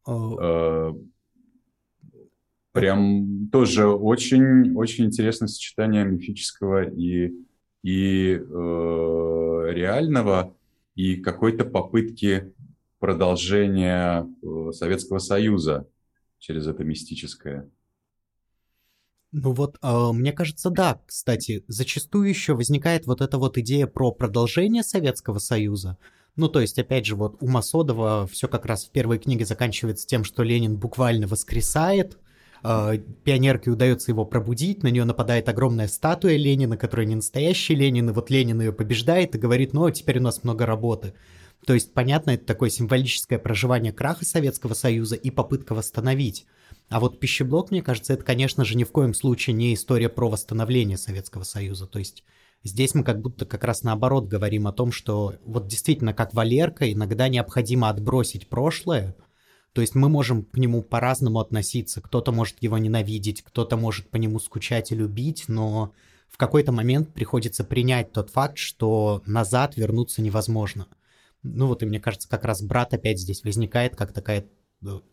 Uh... Прям тоже очень, очень интересное сочетание мифического и, и э, реального, и какой-то попытки продолжения э, Советского Союза через это мистическое. Ну вот, э, мне кажется, да, кстати, зачастую еще возникает вот эта вот идея про продолжение Советского Союза. Ну, то есть, опять же, вот у Масодова все как раз в первой книге заканчивается тем, что Ленин буквально воскресает, пионерке удается его пробудить, на нее нападает огромная статуя Ленина, которая не настоящий Ленин, и вот Ленин ее побеждает и говорит, ну, теперь у нас много работы. То есть, понятно, это такое символическое проживание краха Советского Союза и попытка восстановить. А вот пищеблок, мне кажется, это, конечно же, ни в коем случае не история про восстановление Советского Союза. То есть здесь мы как будто как раз наоборот говорим о том, что вот действительно, как Валерка, иногда необходимо отбросить прошлое, то есть мы можем к нему по-разному относиться. Кто-то может его ненавидеть, кто-то может по нему скучать и любить, но в какой-то момент приходится принять тот факт, что назад вернуться невозможно. Ну вот и мне кажется, как раз брат опять здесь возникает как такая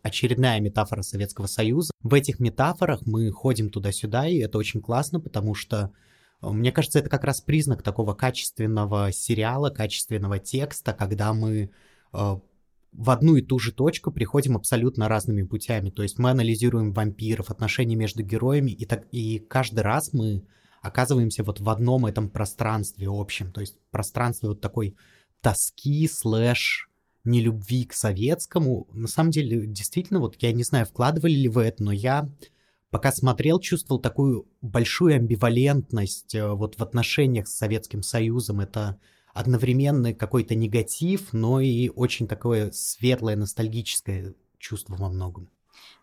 очередная метафора Советского Союза. В этих метафорах мы ходим туда-сюда, и это очень классно, потому что э, мне кажется, это как раз признак такого качественного сериала, качественного текста, когда мы э, в одну и ту же точку приходим абсолютно разными путями. То есть мы анализируем вампиров, отношения между героями, и, так, и каждый раз мы оказываемся вот в одном этом пространстве общем. То есть пространстве вот такой тоски слэш нелюбви к советскому. На самом деле, действительно, вот я не знаю, вкладывали ли вы это, но я пока смотрел, чувствовал такую большую амбивалентность э, вот в отношениях с Советским Союзом. Это одновременно какой-то негатив, но и очень такое светлое, ностальгическое чувство во многом.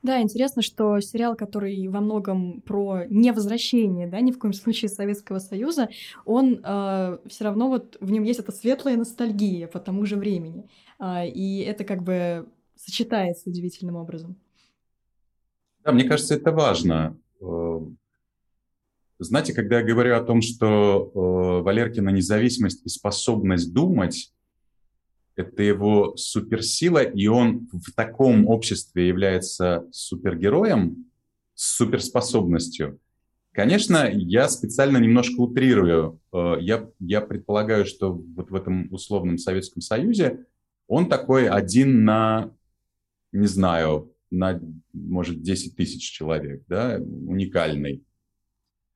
Да, интересно, что сериал, который во многом про невозвращение, да, ни в коем случае Советского Союза, он э, все равно вот в нем есть эта светлая ностальгия по тому же времени. Э, и это как бы сочетается удивительным образом. Да, мне кажется, это важно. Знаете, когда я говорю о том, что э, Валеркина независимость и способность думать – это его суперсила, и он в таком обществе является супергероем с суперспособностью. Конечно, я специально немножко утрирую. Э, я, я предполагаю, что вот в этом условном Советском Союзе он такой один на, не знаю, на, может, 10 тысяч человек, да, уникальный.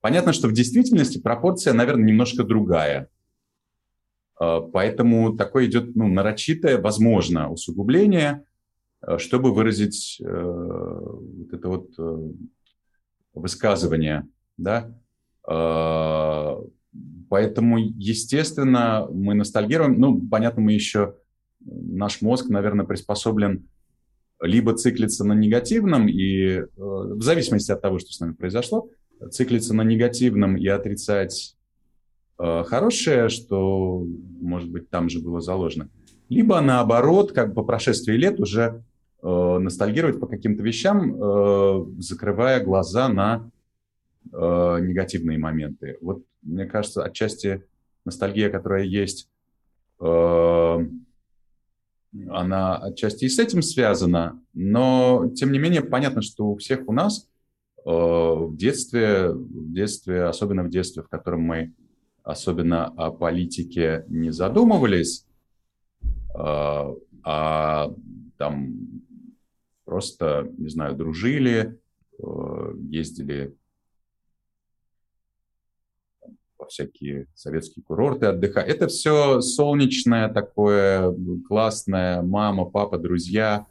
Понятно, что в действительности пропорция, наверное, немножко другая. А, поэтому такое идет ну, нарочитое, возможно, усугубление, а, чтобы выразить э, вот это вот э, высказывание. Да? Э, поэтому, естественно, мы ностальгируем. Ну, понятно, мы еще, наш мозг, наверное, приспособлен либо циклиться на негативном, и э, в зависимости от того, что с нами произошло, циклиться на негативном и отрицать э, хорошее, что, может быть, там же было заложено. Либо наоборот, как по прошествии лет уже э, ностальгировать по каким-то вещам, э, закрывая глаза на э, негативные моменты. Вот, мне кажется, отчасти ностальгия, которая есть э, она отчасти и с этим связана, но тем не менее понятно, что у всех у нас в детстве, в детстве, особенно в детстве, в котором мы особенно о политике не задумывались, э, а там просто, не знаю, дружили, э, ездили во всякие советские курорты отдыхать. Это все солнечное такое, классное, мама, папа, друзья,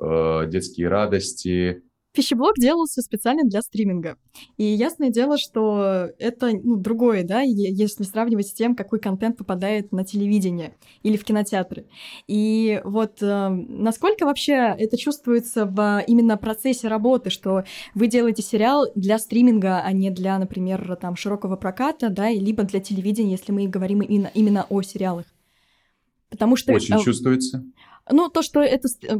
э, детские радости, Пищеблок делался специально для стриминга. И ясное дело, что это ну, другое, да, если сравнивать с тем, какой контент попадает на телевидение или в кинотеатры. И вот э, насколько вообще это чувствуется в именно процессе работы, что вы делаете сериал для стриминга, а не для, например, там, широкого проката, да, либо для телевидения, если мы говорим именно, именно о сериалах? Потому что... Очень э, чувствуется. Ну, то, что это, э,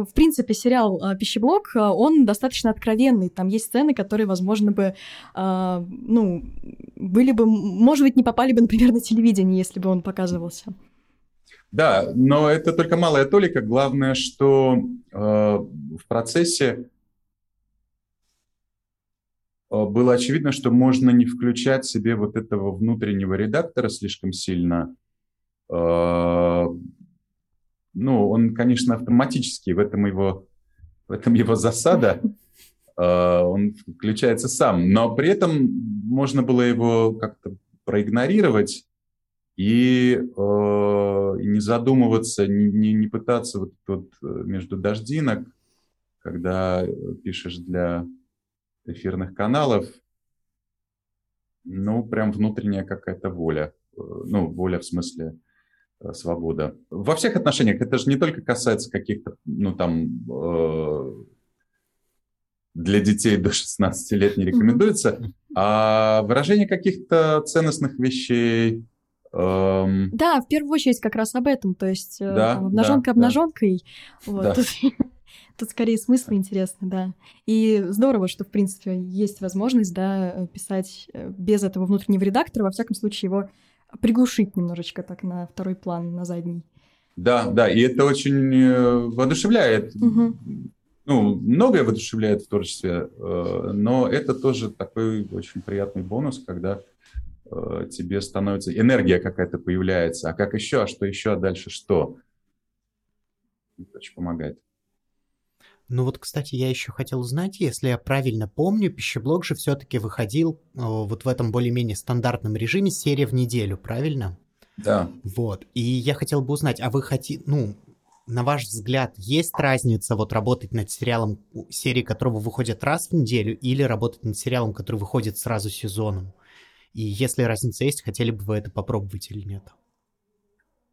в принципе, сериал э, «Пищеблок», он достаточно откровенный. Там есть сцены, которые, возможно, бы, ну, были бы, может быть, не попали бы, например, на телевидение, если бы он показывался. Да, но это только малая толика. Главное, что э, в процессе было очевидно, что можно не включать себе вот этого внутреннего редактора слишком сильно, Э, ну, он, конечно, автоматически, в этом его, в этом его засада, э, он включается сам, но при этом можно было его как-то проигнорировать и, э, и не задумываться, не, не, не пытаться вот тут между дождинок, когда пишешь для эфирных каналов, ну, прям внутренняя какая-то воля. Ну, воля в смысле Э, свобода. Во всех отношениях это же не только касается каких-то, ну там, э, для детей до 16 лет не рекомендуется, а выражение каких-то ценностных вещей. Эм... Да, в первую очередь как раз об этом, то есть э, да, обнаженка да, обнаженкой. Да. Вот. Да. Тут, тут скорее смысл интересный, да. И здорово, что, в принципе, есть возможность, да, писать э, без этого внутреннего редактора, во всяком случае, его приглушить немножечко так на второй план, на задний. Да, да, и это очень э, воодушевляет. Угу. Ну, многое воодушевляет в творчестве, э, но это тоже такой очень приятный бонус, когда э, тебе становится энергия какая-то появляется. А как еще, а что еще, а дальше что? Это очень помогает. Ну вот, кстати, я еще хотел узнать, если я правильно помню, пищеблок же все-таки выходил вот в этом более-менее стандартном режиме серия в неделю, правильно? Да. Вот. И я хотел бы узнать, а вы хотите, ну, на ваш взгляд, есть разница вот работать над сериалом, серии которого выходит раз в неделю, или работать над сериалом, который выходит сразу сезоном? И если разница есть, хотели бы вы это попробовать или нет?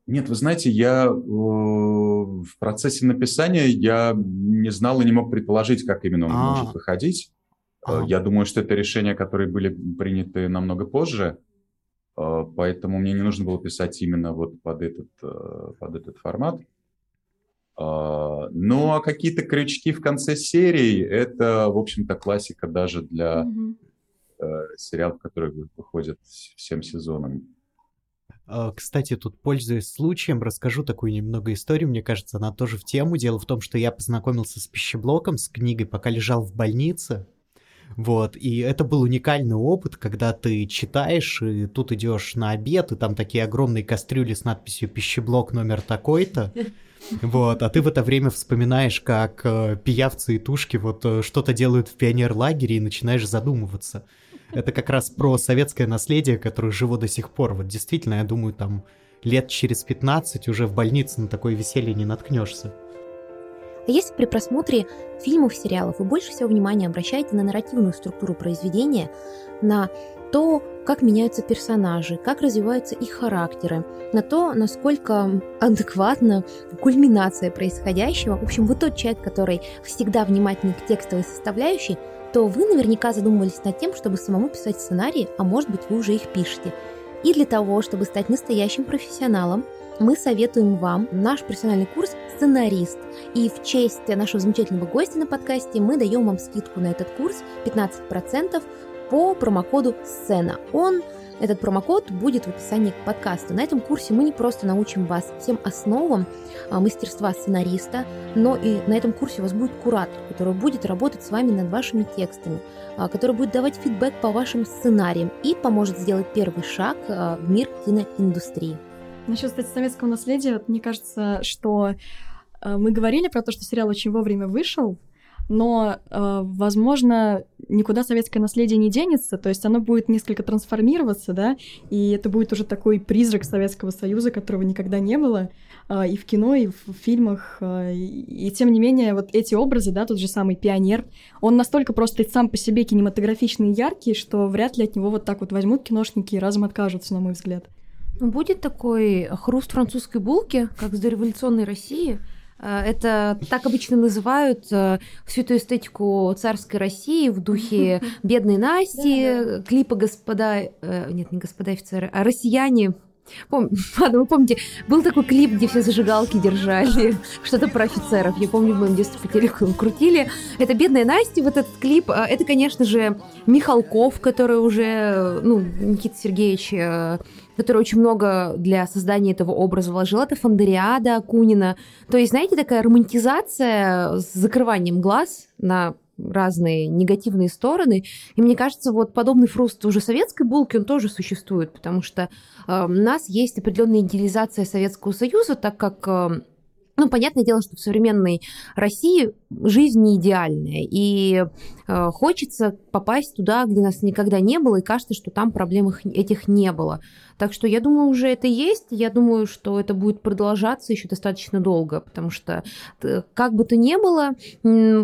Нет, вы знаете, я э, в процессе написания я не знал и не мог предположить, как именно он А-а-а. может выходить. А-а-а. Я думаю, что это решения, которые были приняты намного позже, э, поэтому мне не нужно было писать именно вот под этот, э, под этот формат. А, ну, а какие-то крючки в конце серии, это, в общем-то, классика даже для mm-hmm. сериалов, которые выходят всем сезоном. А, кстати, тут, пользуясь случаем, расскажу такую немного историю. Мне кажется, она тоже в тему. Дело в том, что я познакомился с пищеблоком, с книгой, пока лежал в больнице. Вот, и это был уникальный опыт, когда ты читаешь, и тут идешь на обед, и там такие огромные кастрюли с надписью «Пищеблок номер такой-то». Вот, а ты в это время вспоминаешь, как э, пиявцы и тушки вот э, что-то делают в пионерлагере и начинаешь задумываться. Это как раз про советское наследие, которое живо до сих пор. Вот действительно, я думаю, там лет через 15 уже в больнице на такое веселье не наткнешься. А если при просмотре фильмов, сериалов вы больше всего внимания обращаете на нарративную структуру произведения, на то, как меняются персонажи, как развиваются их характеры, на то, насколько адекватна кульминация происходящего. В общем, вы тот человек, который всегда внимательный к текстовой составляющей, то вы наверняка задумывались над тем, чтобы самому писать сценарии, а может быть вы уже их пишете. И для того, чтобы стать настоящим профессионалом, мы советуем вам наш профессиональный курс «Сценарист». И в честь нашего замечательного гостя на подкасте мы даем вам скидку на этот курс 15% по промокоду «Сцена». Он этот промокод будет в описании к подкасту. На этом курсе мы не просто научим вас всем основам а, мастерства сценариста, но и на этом курсе у вас будет куратор, который будет работать с вами над вашими текстами, а, который будет давать фидбэк по вашим сценариям и поможет сделать первый шаг а, в мир киноиндустрии. Насчет, кстати, советского наследия, мне кажется, что мы говорили про то, что сериал очень вовремя вышел, но, э, возможно, никуда советское наследие не денется, то есть оно будет несколько трансформироваться, да, и это будет уже такой призрак Советского Союза, которого никогда не было, э, и в кино, и в фильмах, э, и, и тем не менее вот эти образы, да, тот же самый пионер, он настолько просто сам по себе кинематографичный и яркий, что вряд ли от него вот так вот возьмут киношники и разом откажутся, на мой взгляд. Будет такой хруст французской булки, как с дореволюционной России, это так обычно называют э, всю эту эстетику царской России в духе «Бедной Насти», клипа «Господа...» э, Нет, не «Господа офицеры», а «Россияне». Пом... Ладно, вы помните, был такой клип, где все зажигалки держали, что-то про офицеров. Я помню, в моем детстве по телеку крутили. Это «Бедная Настя», вот этот клип. Это, конечно же, Михалков, который уже, ну, Никита Сергеевич который очень много для создания этого образа вложил, это Фандериада Акунина. То есть, знаете, такая романтизация с закрыванием глаз на разные негативные стороны. И мне кажется, вот подобный фруст уже советской булки, он тоже существует, потому что э, у нас есть определенная идеализация Советского Союза, так как э, ну, понятное дело, что в современной России жизнь не идеальная, и э, хочется попасть туда, где нас никогда не было, и кажется, что там проблем этих не было. Так что я думаю, уже это есть, я думаю, что это будет продолжаться еще достаточно долго, потому что э, как бы то ни было,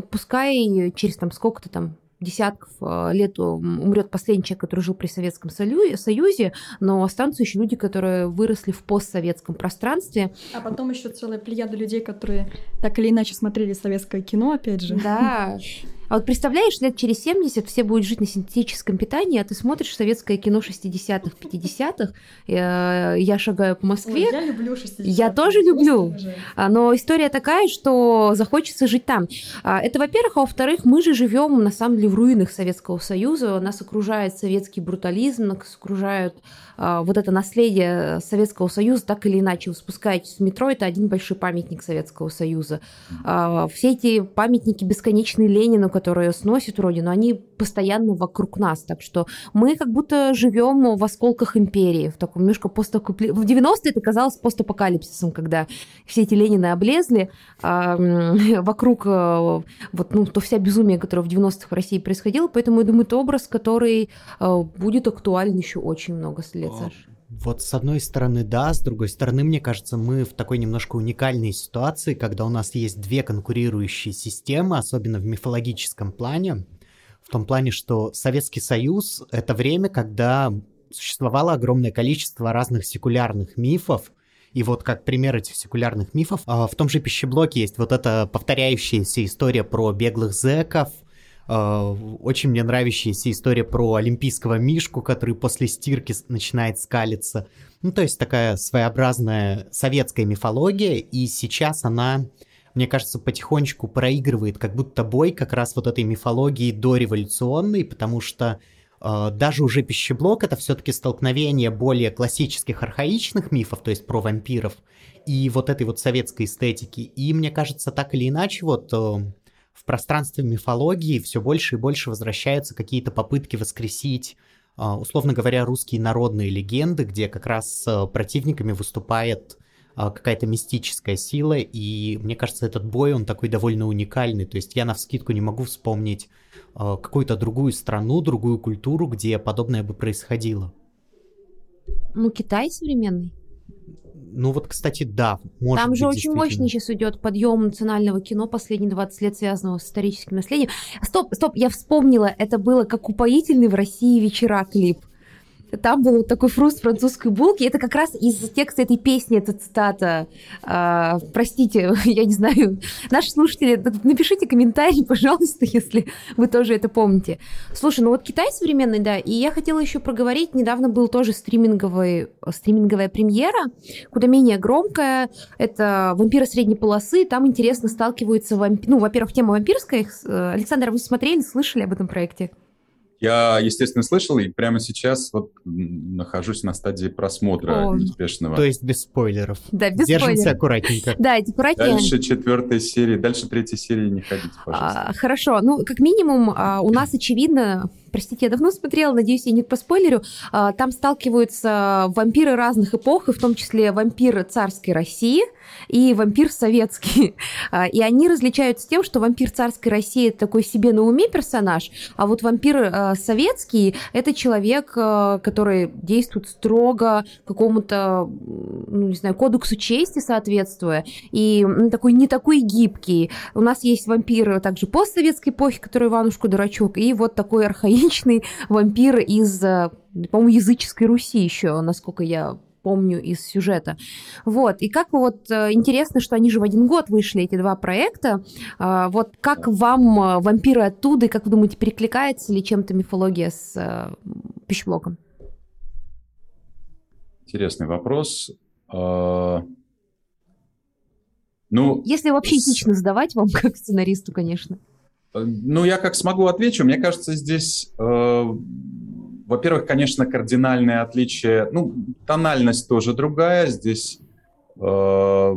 пускай через там сколько-то там десятков а, лет умрет последний человек, который жил при Советском Союзе, но останутся еще люди, которые выросли в постсоветском пространстве. А потом еще целая плеяда людей, которые так или иначе смотрели советское кино, опять же. Да. А вот представляешь, лет через 70 все будут жить на синтетическом питании, а ты смотришь советское кино 60-х, 50-х. Я, я шагаю по Москве. Ой, я люблю 60 Я тоже люблю. А, но история такая, что захочется жить там. А, это, во-первых, а во-вторых, мы же живем на самом деле в руинах Советского Союза. Нас окружает советский брутализм, нас окружают вот это наследие Советского Союза, так или иначе. Вы спускаетесь в метро, это один большой памятник Советского Союза. Все эти памятники бесконечные Ленину, которые сносят родину, они постоянно вокруг нас. Так что мы как будто живем в осколках империи, в таком немножко постапокалипсисе. В 90-е это казалось постапокалипсисом, когда все эти Ленины облезли, а, вокруг э, вот, ну, то вся безумие, которое в 90-х в России происходило. Поэтому, я думаю, это образ, который э, будет актуален еще очень много лет, Саша. Вот с одной стороны, да, с другой стороны, мне кажется, мы в такой немножко уникальной ситуации, когда у нас есть две конкурирующие системы, особенно в мифологическом плане, в том плане, что Советский Союз — это время, когда существовало огромное количество разных секулярных мифов, и вот как пример этих секулярных мифов, а, в том же пищеблоке есть вот эта повторяющаяся история про беглых зэков, а, очень мне нравящаяся история про олимпийского мишку, который после стирки начинает скалиться. Ну, то есть такая своеобразная советская мифология, и сейчас она, мне кажется, потихонечку проигрывает как будто бой как раз вот этой мифологии дореволюционной, потому что э, даже уже пищеблок это все-таки столкновение более классических архаичных мифов, то есть про вампиров, и вот этой вот советской эстетики. И мне кажется, так или иначе, вот э, в пространстве мифологии все больше и больше возвращаются какие-то попытки воскресить, а, условно говоря, русские народные легенды, где как раз противниками выступает а, какая-то мистическая сила, и мне кажется, этот бой, он такой довольно уникальный, то есть я на вскидку не могу вспомнить а, какую-то другую страну, другую культуру, где подобное бы происходило. Ну, Китай современный. Ну вот, кстати, да. Может Там быть, же очень мощный сейчас идет подъем национального кино последние 20 лет, связанного с историческим наследием. Стоп, стоп, я вспомнила, это было как упоительный в России вечера клип. Там был такой фруст французской булки. Это как раз из текста этой песни, это цитата. А, простите, я не знаю. Наши слушатели, напишите комментарий, пожалуйста, если вы тоже это помните. Слушай, ну вот Китай современный, да, и я хотела еще проговорить, недавно был тоже стриминговый, стриминговая премьера, куда менее громкая. Это «Вампиры средней полосы», там интересно сталкиваются вампиры. Ну, во-первых, тема вампирская. Э, Александр, вы смотрели, слышали об этом проекте? Я, естественно, слышал, и прямо сейчас вот нахожусь на стадии просмотра О. успешного. То есть без спойлеров. Да, без Держимся спойлеров. аккуратненько. Да, аккуратнее. Дальше четвертой серии, дальше третьей серии не ходите, пожалуйста. А, хорошо, ну, как минимум, а, у нас, очевидно, простите, я давно смотрела, надеюсь, я не проспойлерю, а, там сталкиваются вампиры разных эпох, и в том числе вампиры царской России и вампир советский. А, и они различаются тем, что вампир царской России это такой себе на уме персонаж, а вот вампир а, советский это человек, который действует строго какому-то, ну, не знаю, кодексу чести соответствуя, и такой не такой гибкий. У нас есть вампир также постсоветской эпохи, который Иванушка дурачок, и вот такой архаичный вампир из, э, по-моему, языческой Руси еще, насколько я помню из сюжета. Вот. И как вот э, интересно, что они же в один год вышли, эти два проекта. А, вот как вам э, вампиры оттуда, и как вы думаете, перекликается ли чем-то мифология с пищеблоком? Интересный вопрос. А, ну, Если вообще этично задавать вам, как сценаристу, конечно. Ну, я как смогу отвечу. Мне кажется, здесь, э, во-первых, конечно, кардинальное отличие. Ну, тональность тоже другая. Здесь э,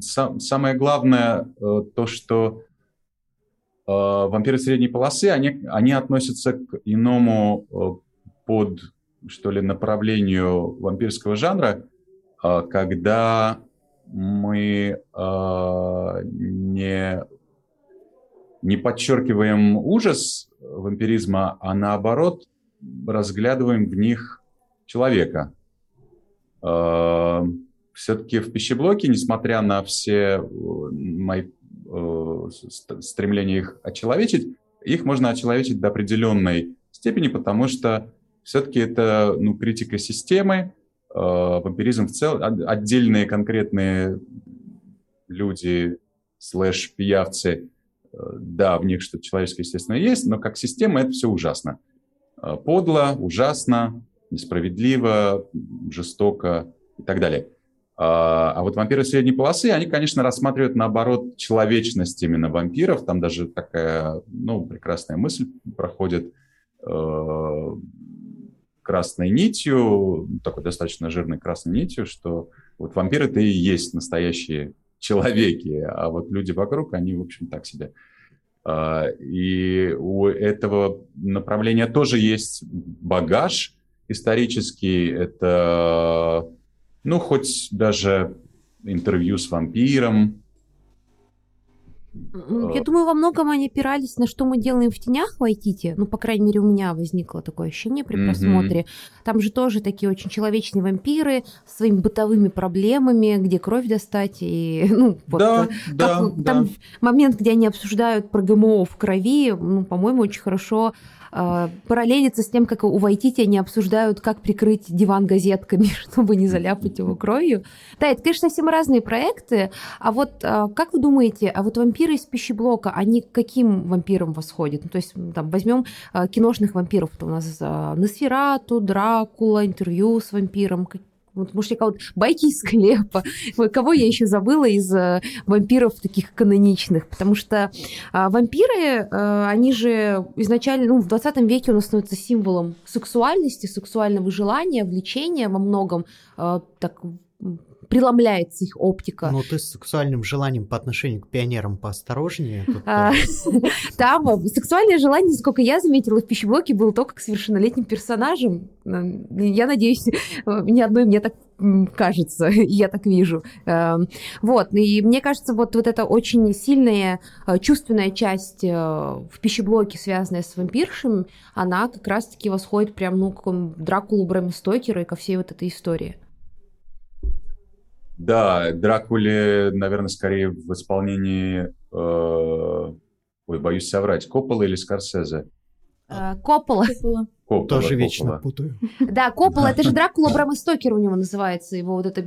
сам, самое главное э, то, что э, вампиры средней полосы, они, они относятся к иному э, под, что ли, направлению вампирского жанра, э, когда мы э, не не подчеркиваем ужас вампиризма, а наоборот разглядываем в них человека. Э, Все-таки в пищеблоке, несмотря на все э, мои э, стремления их очеловечить, их можно очеловечить до определенной степени, потому что все-таки это ну, критика системы, вампиризм в целом, отдельные конкретные люди слэш-пиявцы да, в них что-то человеческое, естественно, есть, но как система это все ужасно. Э, подло, ужасно, несправедливо, жестоко и так далее. А, а вот вампиры средней полосы, они, конечно, рассматривают, наоборот, человечность именно вампиров. Там даже такая, ну, прекрасная мысль проходит э, красной нитью, такой достаточно жирной красной нитью, что вот вампиры-то и есть настоящие человеки, а вот люди вокруг, они, в общем, так себе. А, и у этого направления тоже есть багаж исторический. Это, ну, хоть даже интервью с вампиром, Я думаю, во многом они опирались на что мы делаем в тенях в Айтите. Ну, по крайней мере, у меня возникло такое ощущение при просмотре. Mm-hmm. Там же тоже такие очень человечные вампиры с своими бытовыми проблемами, где кровь достать. И, ну, вот, да, да, там да. момент, где они обсуждают про ГМО в крови, ну, по-моему, очень хорошо параллелится с тем, как у Вайтити они обсуждают, как прикрыть диван газетками, чтобы не заляпать его кровью. Да, это, конечно, совсем разные проекты. А вот э, как вы думаете, а вот вампиры из пищеблока, они к каким вампирам восходят? Ну, то есть, там, возьмем э, киношных вампиров. У нас Носферату, Дракула, интервью с вампиром. Вот, может, я кого-то... Байки из склепа. Кого я еще забыла из э, вампиров таких каноничных? Потому что э, вампиры, э, они же изначально, ну, в 20 веке у нас становятся символом сексуальности, сексуального желания, влечения во многом. Э, так преломляется их оптика. Ну, ты с сексуальным желанием по отношению к пионерам поосторожнее. А, там сексуальное желание, сколько я заметила в пищеблоке, было только к совершеннолетним персонажам. Я надеюсь, ни одной мне так кажется, я так вижу. Эм, вот, и мне кажется, вот, вот эта очень сильная э, чувственная часть э, в пищеблоке, связанная с вампиршем, она как раз-таки восходит прям, ну, к Дракулу Брэма Стокера и ко всей вот этой истории. Да, Дракуле, наверное, скорее в исполнении, э, ой, боюсь соврать, Коппола или Скорсезе? Э, Коппола. Коппола. Тоже Коппола. вечно путаю. Да, Коппола, это же Дракула Брама Стокер у него называется, его вот это...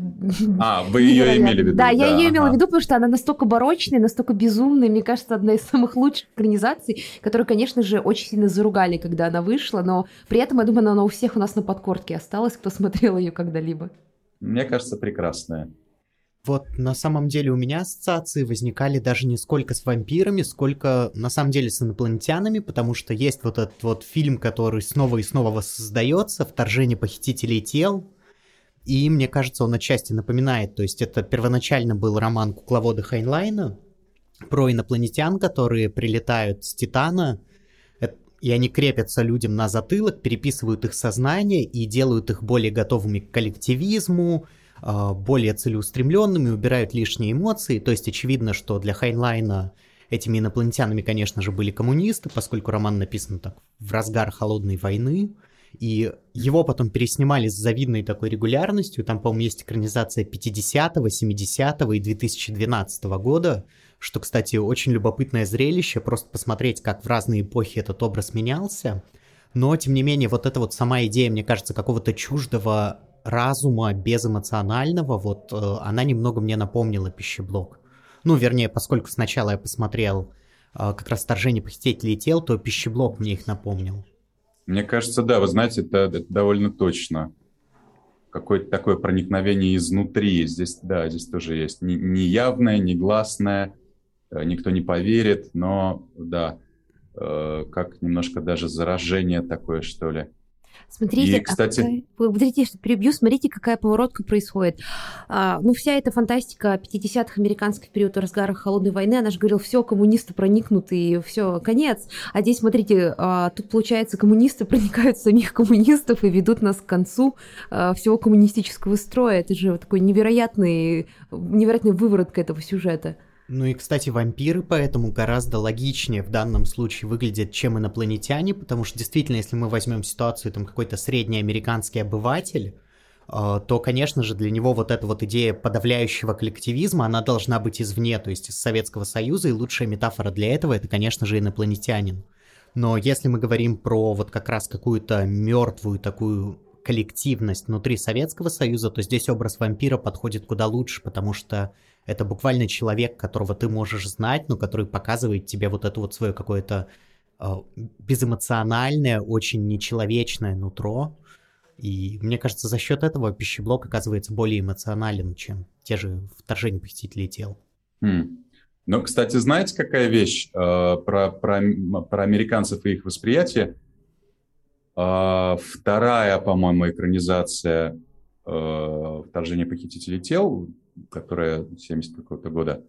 А, вы ее имели в виду? Да, я ее имела в виду, потому что она настолько барочная, настолько безумная, мне кажется, одна из самых лучших экранизаций, которую, конечно же, очень сильно заругали, когда она вышла, но при этом, я думаю, она у всех у нас на подкорке осталась, кто смотрел ее когда-либо. Мне кажется, прекрасная. Вот на самом деле у меня ассоциации возникали даже не сколько с вампирами, сколько на самом деле с инопланетянами, потому что есть вот этот вот фильм, который снова и снова воссоздается, «Вторжение похитителей тел», и мне кажется, он отчасти напоминает, то есть это первоначально был роман «Кукловоды» Хайнлайна про инопланетян, которые прилетают с Титана, и они крепятся людям на затылок, переписывают их сознание и делают их более готовыми к коллективизму, более целеустремленными, убирают лишние эмоции. То есть очевидно, что для Хайнлайна этими инопланетянами, конечно же, были коммунисты, поскольку роман написан так в разгар холодной войны. И его потом переснимали с завидной такой регулярностью. Там, по-моему, есть экранизация 50-го, 70-го и 2012 года, что, кстати, очень любопытное зрелище, просто посмотреть, как в разные эпохи этот образ менялся. Но, тем не менее, вот эта вот сама идея, мне кажется, какого-то чуждого разума безэмоционального, вот э, она немного мне напомнила пищеблок. Ну, вернее, поскольку сначала я посмотрел э, как раз «Вторжение похитителей тел», то пищеблок мне их напомнил. Мне кажется, да, вы знаете, это, это довольно точно. Какое-то такое проникновение изнутри. Здесь, да, здесь тоже есть. Не, не гласное, э, никто не поверит, но, да, как немножко даже заражение такое, что ли. Смотрите, и, а кстати... какая... смотрите, что перебью, смотрите, какая поворотка происходит. А, ну, вся эта фантастика 50-х американских период разгара холодной войны, она же говорила, все, коммунисты проникнуты, и все, конец. А здесь, смотрите, а, тут, получается, коммунисты проникают в самих коммунистов и ведут нас к концу а, всего коммунистического строя. Это же такой невероятный, невероятный выворотка этого сюжета. Ну и, кстати, вампиры поэтому гораздо логичнее в данном случае выглядят, чем инопланетяне, потому что действительно, если мы возьмем ситуацию, там какой-то средний американский обыватель, э, то, конечно же, для него вот эта вот идея подавляющего коллективизма, она должна быть извне, то есть из Советского Союза, и лучшая метафора для этого это, конечно же, инопланетянин. Но если мы говорим про вот как раз какую-то мертвую такую коллективность внутри Советского Союза, то здесь образ вампира подходит куда лучше, потому что это буквально человек, которого ты можешь знать, но который показывает тебе вот это вот свое какое-то э, безэмоциональное, очень нечеловечное нутро. И мне кажется, за счет этого пищеблок оказывается более эмоционален, чем те же вторжения похитителей тел. Mm. Ну, кстати, знаете, какая вещь э, про, про, про американцев и их восприятие? Э, вторая, по-моему, экранизация э, «Вторжение похитителей тел» которая 70 какого-то года,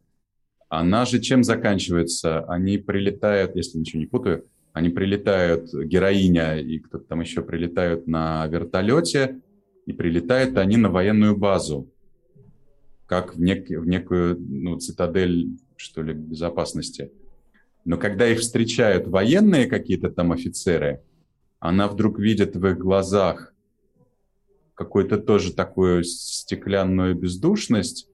она же чем заканчивается? Они прилетают, если ничего не путаю, они прилетают, героиня и кто-то там еще прилетают на вертолете, и прилетают они на военную базу, как в, нек, в некую ну, цитадель что ли, безопасности. Но когда их встречают военные какие-то там офицеры, она вдруг видит в их глазах какую-то тоже такую стеклянную бездушность,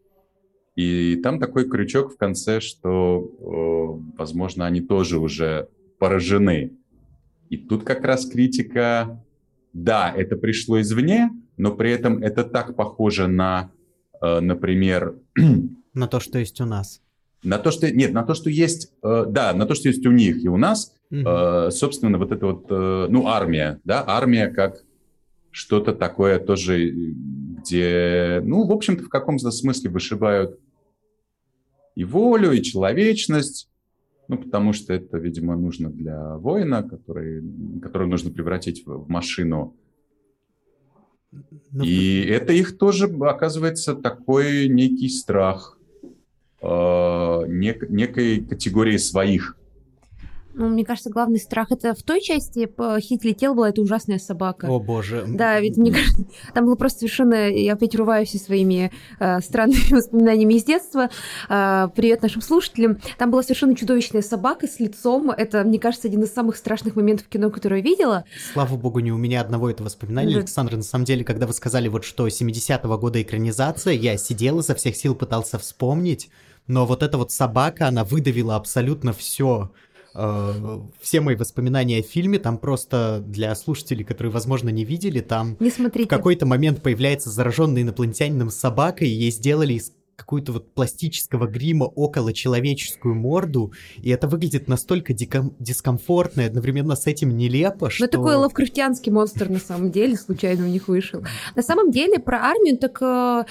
и там такой крючок в конце, что, возможно, они тоже уже поражены. И тут как раз критика, да, это пришло извне, но при этом это так похоже на, э, например... На то, что есть у нас. На то, что... Нет, на то, что есть... Э, да, на то, что есть у них и у нас. Угу. Собственно, вот это вот... Ну, армия, да, армия как что-то такое тоже, где, ну, в общем-то, в каком-то смысле вышибают и волю, и человечность, ну, потому что это, видимо, нужно для воина, который, который нужно превратить в, в машину. Ну, и это их тоже, оказывается, такой некий страх э, нек, некой категории своих. Ну, мне кажется, главный страх это в той части «Хит летел» была эта ужасная собака. О, боже. Да, ведь мне кажется, там было просто совершенно... Я опять руваюсь своими э, странными воспоминаниями из детства. Э, привет нашим слушателям. Там была совершенно чудовищная собака с лицом. Это, мне кажется, один из самых страшных моментов кино, которое я видела. Слава богу, не у меня одного этого воспоминания, да. Александр. На самом деле, когда вы сказали вот что 70-го года экранизация, я сидел изо всех сил пытался вспомнить, но вот эта вот собака, она выдавила абсолютно все все мои воспоминания о фильме, там просто для слушателей, которые, возможно, не видели, там не смотрите. в какой-то момент появляется зараженный инопланетянином собака, и ей сделали из какую-то вот пластического грима около человеческую морду, и это выглядит настолько диком- дискомфортно и одновременно с этим нелепо, ну, что... Ну, такой лавкрафтианский монстр на самом деле случайно у них вышел. На самом деле про армию так...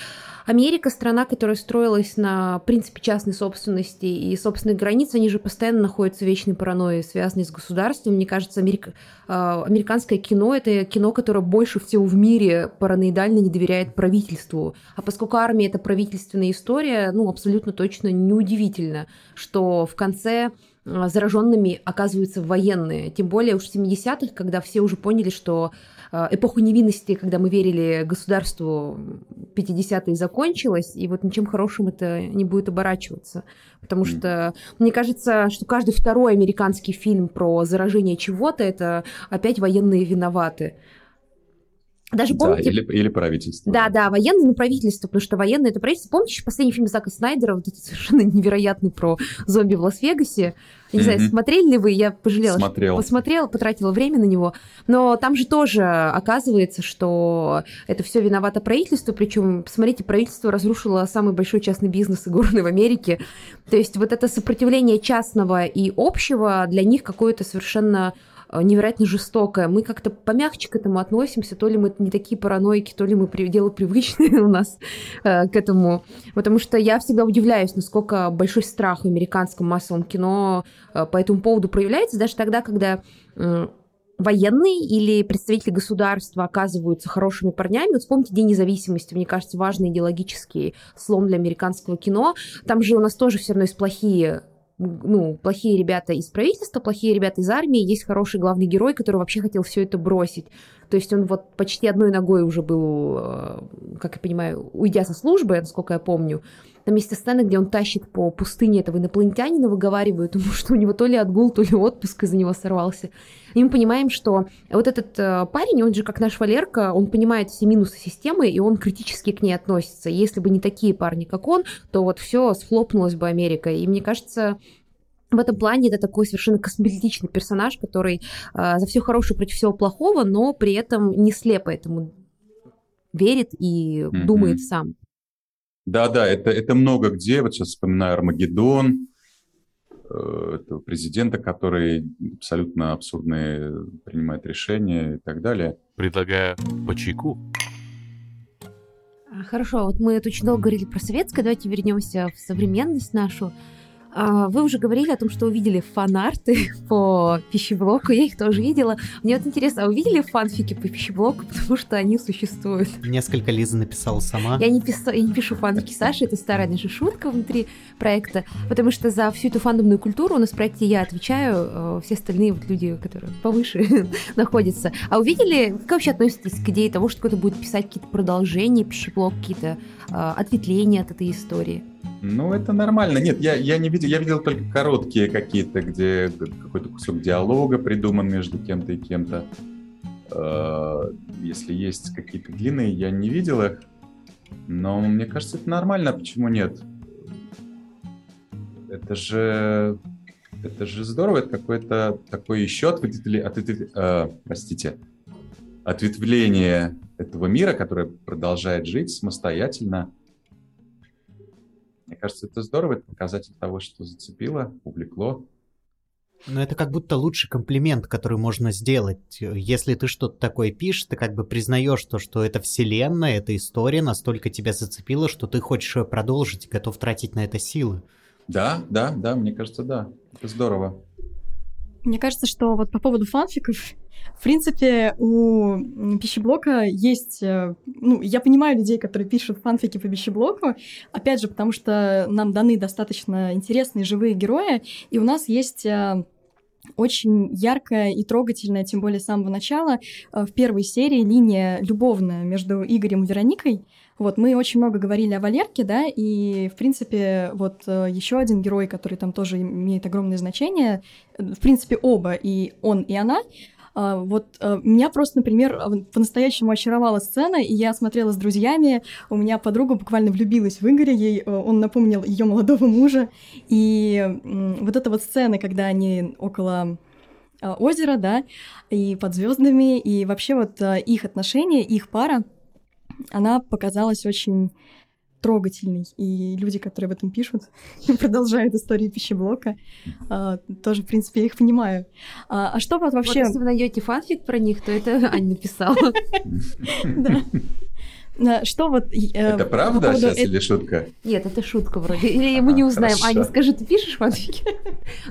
Э Америка страна, которая строилась на принципе частной собственности и собственных границ, они же постоянно находятся в вечной паранойи, связанной с государством. Мне кажется, Америка, э, американское кино — это кино, которое больше всего в мире параноидально не доверяет правительству. А поскольку армия — это правительственная история, ну, абсолютно точно неудивительно, что в конце а, зараженными оказываются военные. Тем более уж в 70-х, когда все уже поняли, что а, эпоха невинности, когда мы верили государству, 50-е закончилась, и вот ничем хорошим это не будет оборачиваться. Потому что мне кажется, что каждый второй американский фильм про заражение чего-то это опять военные виноваты. Даже помните... Да, или, или правительство. Да, да, военное, но правительство, потому что военное это правительство. Помните последний фильм Зака Снайдера, вот этот совершенно невероятный про зомби в Лас-Вегасе? Я не mm-hmm. знаю, смотрели ли вы, я пожалела, Смотрел. что посмотрела, потратила время на него. Но там же тоже оказывается, что это все виновато правительство. Причем, посмотрите, правительство разрушило самый большой частный бизнес и горный в Америке. То есть вот это сопротивление частного и общего для них какое-то совершенно невероятно жестокое. Мы как-то помягче к этому относимся, то ли мы не такие параноики, то ли мы дело привычное у нас э, к этому. Потому что я всегда удивляюсь, насколько большой страх в американском массовом кино э, по этому поводу проявляется, даже тогда, когда военные или представители государства оказываются хорошими парнями. Вот вспомните День независимости, мне кажется, важный идеологический слом для американского кино. Там же у нас тоже все равно есть плохие ну, плохие ребята из правительства, плохие ребята из армии, есть хороший главный герой, который вообще хотел все это бросить. То есть он вот почти одной ногой уже был, э, как я понимаю, уйдя со службы, насколько я помню. Там есть сцены, где он тащит по пустыне этого инопланетянина, выговаривают ему, что у него то ли отгул, то ли отпуск из-за него сорвался. И мы понимаем, что вот этот э, парень, он же как наш Валерка, он понимает все минусы системы, и он критически к ней относится. Если бы не такие парни, как он, то вот все схлопнулась бы Америка. И мне кажется, в этом плане это такой совершенно косметичный персонаж, который э, за все хорошее против всего плохого, но при этом не слепо этому верит и mm-hmm. думает сам. Да, да, это, это много где. Вот сейчас вспоминаю Армагеддон, э, этого президента, который абсолютно абсурдные принимает решения и так далее. Предлагаю по чайку. А, хорошо, вот мы очень долго говорили про советское, давайте вернемся в современность нашу. А, вы уже говорили о том, что увидели фанарты по пищеблоку, я их тоже видела. Мне вот интересно, а увидели фанфики по пищеблоку, потому что они существуют? Несколько Лиза написала сама. Я не, пису, я не пишу фанфики Саши, это старая наша шутка внутри проекта, потому что за всю эту фандомную культуру у нас в проекте я отвечаю, э, все остальные вот люди, которые повыше находятся. А увидели, как вообще относитесь к идее того, что кто-то будет писать какие-то продолжения, пищеблок, какие-то э, ответвления от этой истории? Ну, это нормально. Нет, я, я не видел, я видел только короткие какие-то, где какой-то кусок диалога придуман между кем-то и кем-то. Э, если есть какие-то длинные, я не видел их. Но мне кажется, это нормально. Почему нет? Это же это же здорово, это какое-то такое еще ответвление, ответвление э, простите, ответвление этого мира, которое продолжает жить самостоятельно. Мне кажется, это здорово, это показатель того, что зацепило, увлекло. Но это как будто лучший комплимент, который можно сделать. Если ты что-то такое пишешь, ты как бы признаешь то, что это вселенная, эта история настолько тебя зацепила, что ты хочешь ее продолжить и готов тратить на это силы. Да, да, да, мне кажется, да. Это здорово. Мне кажется, что вот по поводу фанфиков, в принципе, у пищеблока есть... Э, ну, я понимаю людей, которые пишут фанфики по пищеблоку, опять же, потому что нам даны достаточно интересные живые герои, и у нас есть э, очень яркая и трогательная, тем более с самого начала, э, в первой серии линия любовная между Игорем и Вероникой. Вот, мы очень много говорили о Валерке, да, и, в принципе, вот еще один герой, который там тоже имеет огромное значение, в принципе, оба, и он, и она, вот э, меня просто, например, по-настоящему очаровала сцена, и я смотрела с друзьями, у меня подруга буквально влюбилась в Игоря, ей э, он напомнил ее молодого мужа, и вот эта вот сцена, когда они около озера, да, и под звездами, и вообще вот их отношения, их пара, она показалась очень трогательной. И люди, которые об этом пишут, продолжают историю пищеблока, а, тоже, в принципе, я их понимаю. А, а что вот вообще... Вот если вы найдете фанфик про них, то это Аня написала. Да. Что вот... Э, это правда сейчас или шутка? Нет, это шутка вроде. Или мы не узнаем. Аня, скажи, ты пишешь фанфики?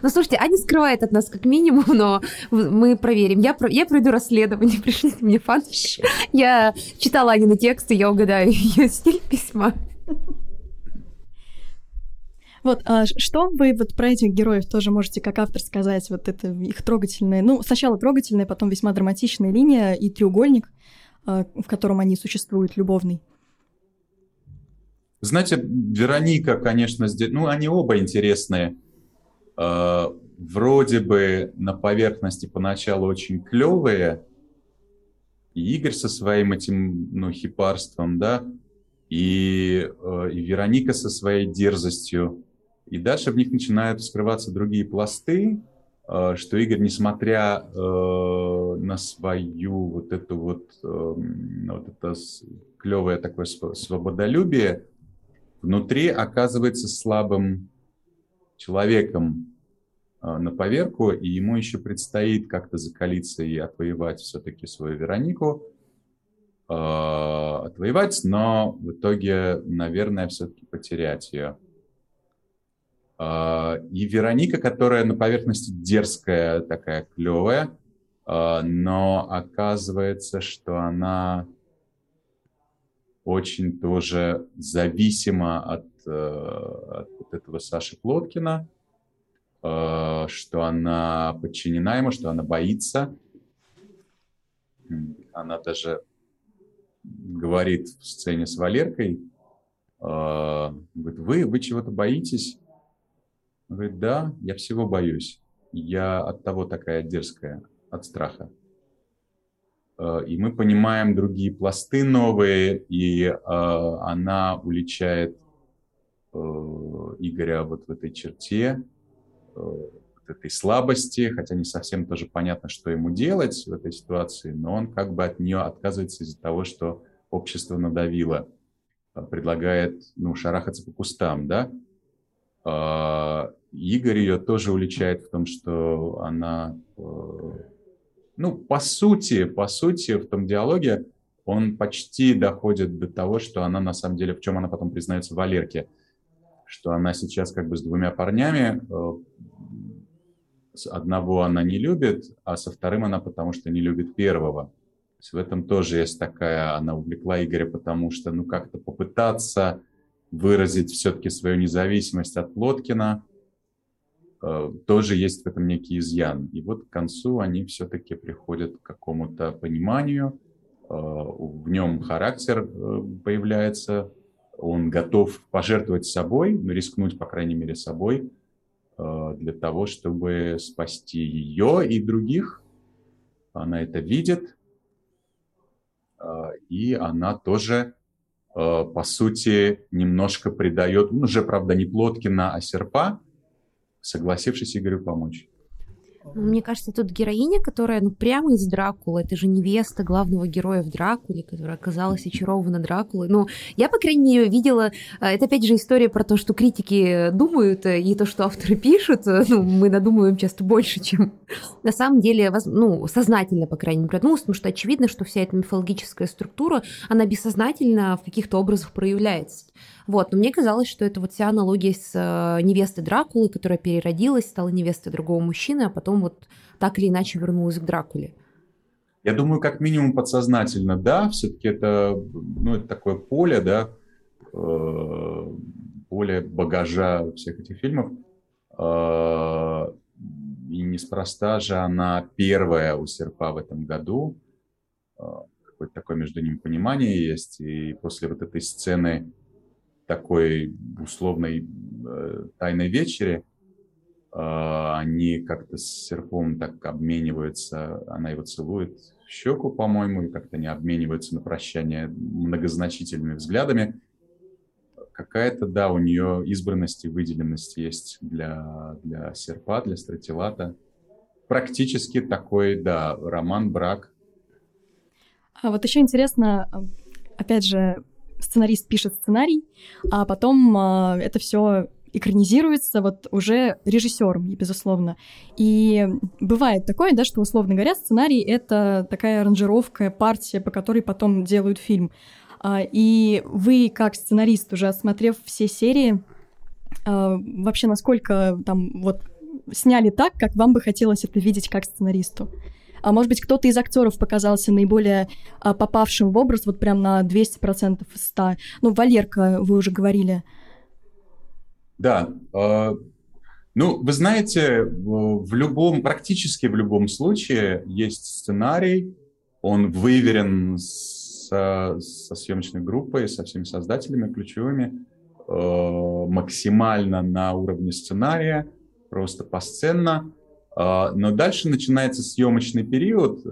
Ну, слушайте, Аня скрывает от нас как минимум, но мы проверим. Я, я пройду расследование, пришлите мне фанфики. Я читала Анины тексты, я угадаю ее стиль письма. Вот, а что вы вот про этих героев тоже можете как автор сказать? Вот это их трогательная, ну, сначала трогательная, потом весьма драматичная линия и треугольник. А, в котором они существуют, любовный? Знаете, Вероника, конечно, здесь, ну, они оба интересные. А, вроде бы на поверхности поначалу очень клевые. И Игорь со своим этим, ну, хипарством, да, и, а, и Вероника со своей дерзостью. И дальше в них начинают скрываться другие пласты, Э, что Игорь, несмотря э, на свою вот эту вот, э, вот это клевое такое свободолюбие, внутри оказывается слабым человеком э, на поверку, и ему еще предстоит как-то закалиться и отвоевать все-таки свою Веронику, э, отвоевать, но в итоге, наверное, все-таки потерять ее. А, и Вероника, которая на поверхности дерзкая, такая клевая, а, но оказывается, что она очень тоже зависима от, э, от вот этого Саши Плоткина, что она подчинена ему, что она боится. Она даже говорит в сцене с Валеркой, говорит, вы, вы чего-то боитесь? Он говорит, да, я всего боюсь. Я от того такая дерзкая, от страха. Э, и мы понимаем другие пласты новые, и э, она уличает Игоря вот в этой черте, этой слабости, хотя не совсем тоже понятно, что ему делать в этой ситуации, но он как бы от нее отказывается из-за того, что общество надавило, предлагает, ну, шарахаться по кустам, да, а, Игорь ее тоже уличает в том, что она, э, ну, по сути, по сути, в том диалоге он почти доходит до того, что она на самом деле, в чем она потом признается Валерке, что она сейчас как бы с двумя парнями, э, одного она не любит, а со вторым она потому что не любит первого. То есть в этом тоже есть такая, она увлекла Игоря, потому что, ну, как-то попытаться выразить все-таки свою независимость от Лоткина, э, тоже есть в этом некий изъян. И вот к концу они все-таки приходят к какому-то пониманию, э, в нем характер э, появляется он готов пожертвовать собой, ну, рискнуть, по крайней мере, собой, для того, чтобы спасти ее и других. Она это видит, э, и она тоже, э, по сути, немножко предает, ну, уже, правда, не Плоткина, а Серпа, согласившись Игорю помочь. Мне кажется, тут героиня, которая ну, прямо из Дракулы, это же невеста главного героя в Дракуле, которая оказалась очарована Дракулой. Ну, я, по крайней мере, видела... Э, это, опять же, история про то, что критики думают, э, и то, что авторы пишут, э, ну, мы надумываем часто больше, чем на самом деле, ну, сознательно, по крайней мере, ну, потому что очевидно, что вся эта мифологическая структура, она бессознательно в каких-то образах проявляется. Вот, но мне казалось, что это вот вся аналогия с э, невестой Дракулы, которая переродилась, стала невестой другого мужчины, а потом вот так или иначе вернулась к Дракуле. Я думаю, как минимум подсознательно, да, все-таки это, ну, это такое поле, да, э, поле багажа всех этих фильмов. Э, и неспроста же она первая у Серпа в этом году. Какое-то такое между ними понимание есть. И после вот этой сцены такой условной э, тайной вечере, э, они как-то с серпом так обмениваются, она его целует в щеку, по-моему, и как-то они обмениваются на прощание многозначительными взглядами. Какая-то, да, у нее избранность и выделенность есть для, для серпа, для стратилата. Практически такой, да, роман, брак. А вот еще интересно, опять же, сценарист пишет сценарий, а потом э, это все экранизируется вот уже режиссером, безусловно. И бывает такое, да, что, условно говоря, сценарий — это такая аранжировка, партия, по которой потом делают фильм. А, и вы, как сценарист, уже осмотрев все серии, а, вообще насколько там вот сняли так, как вам бы хотелось это видеть как сценаристу? А может быть, кто-то из актеров показался наиболее а, попавшим в образ, вот прям на 200% из 100. Ну, Валерка, вы уже говорили. Да. Э, ну, вы знаете, в любом, практически в любом случае есть сценарий, он выверен со, со съемочной группой, со всеми создателями ключевыми, э, максимально на уровне сценария, просто посценно. А, но дальше начинается съемочный период, э,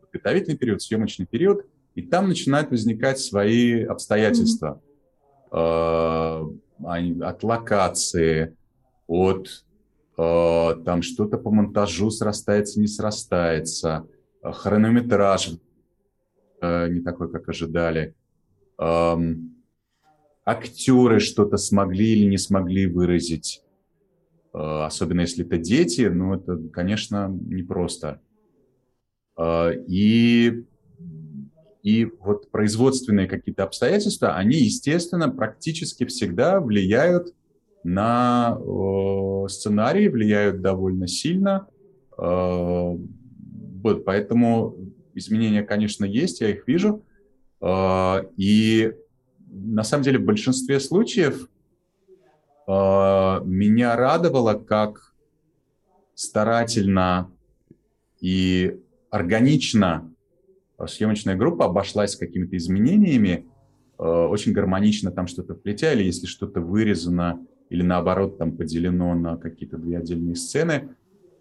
подготовительный период, съемочный период, и там начинают возникать свои обстоятельства. Mm-hmm. От локации, от а, там что-то по монтажу срастается, не срастается, хронометраж э, не такой, как ожидали. Актеры что-то смогли или не смогли выразить Э, особенно если это дети, ну, это, конечно, непросто. Э, и, и вот производственные какие-то обстоятельства, они, естественно, практически всегда влияют на э, сценарий, влияют довольно сильно. Вот, поэтому изменения, конечно, есть, я их вижу. И на самом деле в большинстве случаев меня радовало, как старательно и органично съемочная группа обошлась с какими-то изменениями, а, очень гармонично там что-то вплетя, если что-то вырезано или наоборот там поделено на какие-то две отдельные сцены,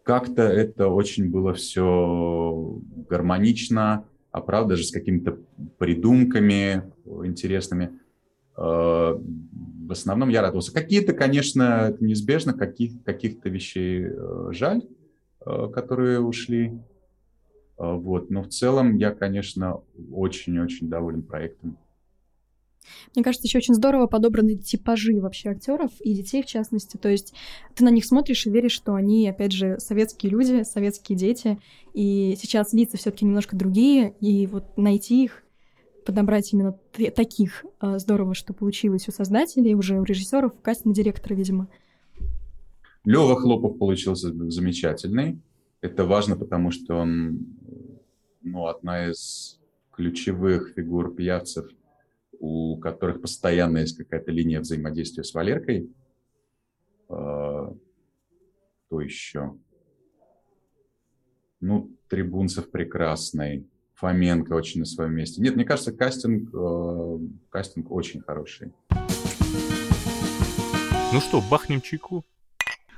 как-то это очень было все гармонично, а правда же с какими-то придумками интересными. В основном я радовался. Какие-то, конечно, неизбежно, каких, каких-то вещей э, жаль, э, которые ушли. Э, вот. Но в целом я, конечно, очень-очень доволен проектом. Мне кажется, еще очень здорово подобраны типажи вообще актеров и детей в частности. То есть ты на них смотришь и веришь, что они, опять же, советские люди, советские дети. И сейчас лица все-таки немножко другие, и вот найти их подобрать именно таких а, здорово, что получилось у создателей, уже у режиссеров, у кастинг-директора, видимо. Лева Хлопов получился замечательный. Это важно, потому что он ну, одна из ключевых фигур пьявцев, у которых постоянно есть какая-то линия взаимодействия с Валеркой. А, кто еще? Ну, Трибунцев прекрасный. Фоменко очень на своем месте. Нет, мне кажется, кастинг, э, кастинг очень хороший. Ну что, бахнем чайку?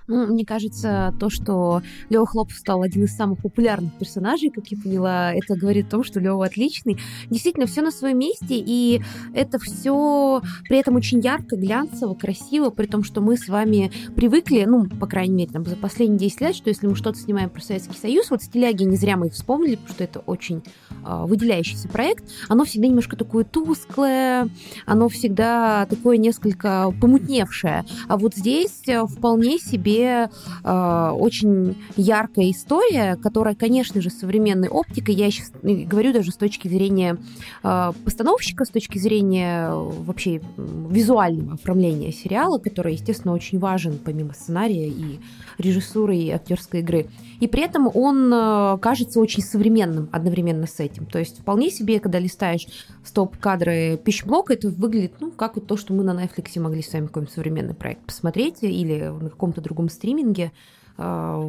Ну, мне кажется, то, что Лева Хлопов стал один из самых популярных персонажей, как я поняла, это говорит о том, что Лева отличный. Действительно, все на своем месте, и это все при этом очень ярко, глянцево, красиво, при том, что мы с вами привыкли, ну, по крайней мере, там, за последние 10 лет, что если мы что-то снимаем про Советский Союз, вот «Стиляги» не зря мы их вспомнили, потому что это очень э, выделяющийся проект, оно всегда немножко такое тусклое, оно всегда такое несколько помутневшее. А вот здесь э, вполне себе э, очень яркая история, которая, конечно же, современной оптикой, я сейчас говорю даже с точки зрения э, постановщика, с точки зрения вообще визуального оформления сериала, который, естественно, очень важен помимо сценария и режиссуры и актерской игры. И при этом он э, кажется очень современным одновременно с этим. То есть вполне себе, когда листаешь стоп-кадры пищеблока, это выглядит, ну, как вот то, что мы на Netflix могли с вами какой-нибудь современный проект посмотреть или на каком-то другом стриминге. Э,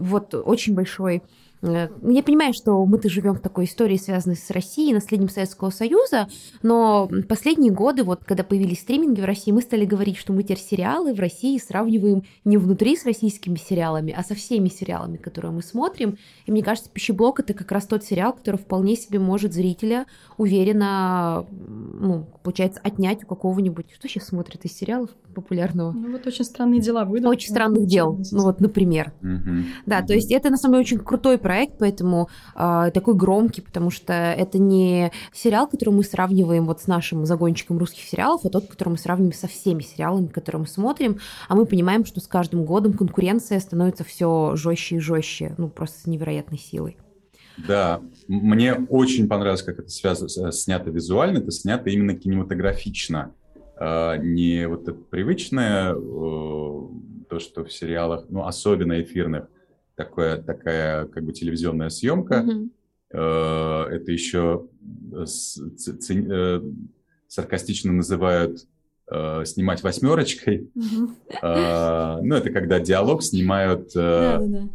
вот очень большой я понимаю, что мы-то живем в такой истории, связанной с Россией, наследием Советского Союза, но последние годы, вот когда появились стриминги в России, мы стали говорить, что мы теперь сериалы в России сравниваем не внутри с российскими сериалами, а со всеми сериалами, которые мы смотрим. И мне кажется, «Пищеблок» — это как раз тот сериал, который вполне себе может зрителя уверенно, ну, получается, отнять у какого-нибудь... Что сейчас смотрят из сериалов популярного? Ну вот «Очень странные дела» выйдут. «Очень странных дел», ну вот, например. Мгм. Да, то есть это на самом деле очень крутой проект, поэтому э, такой громкий, потому что это не сериал, который мы сравниваем вот с нашим загончиком русских сериалов, а тот, который мы сравниваем со всеми сериалами, которые мы смотрим, а мы понимаем, что с каждым годом конкуренция становится все жестче и жестче, ну просто с невероятной силой. Да, мне очень понравилось, как это связано, снято визуально, это снято именно кинематографично. А, не вот это привычное, то, что в сериалах, ну, особенно эфирных, такое, такая как бы телевизионная съемка. Э, Это еще с- ц- ци- э, саркастично называют э, снимать восьмерочкой. А, Ну, это когда диалог снимают э,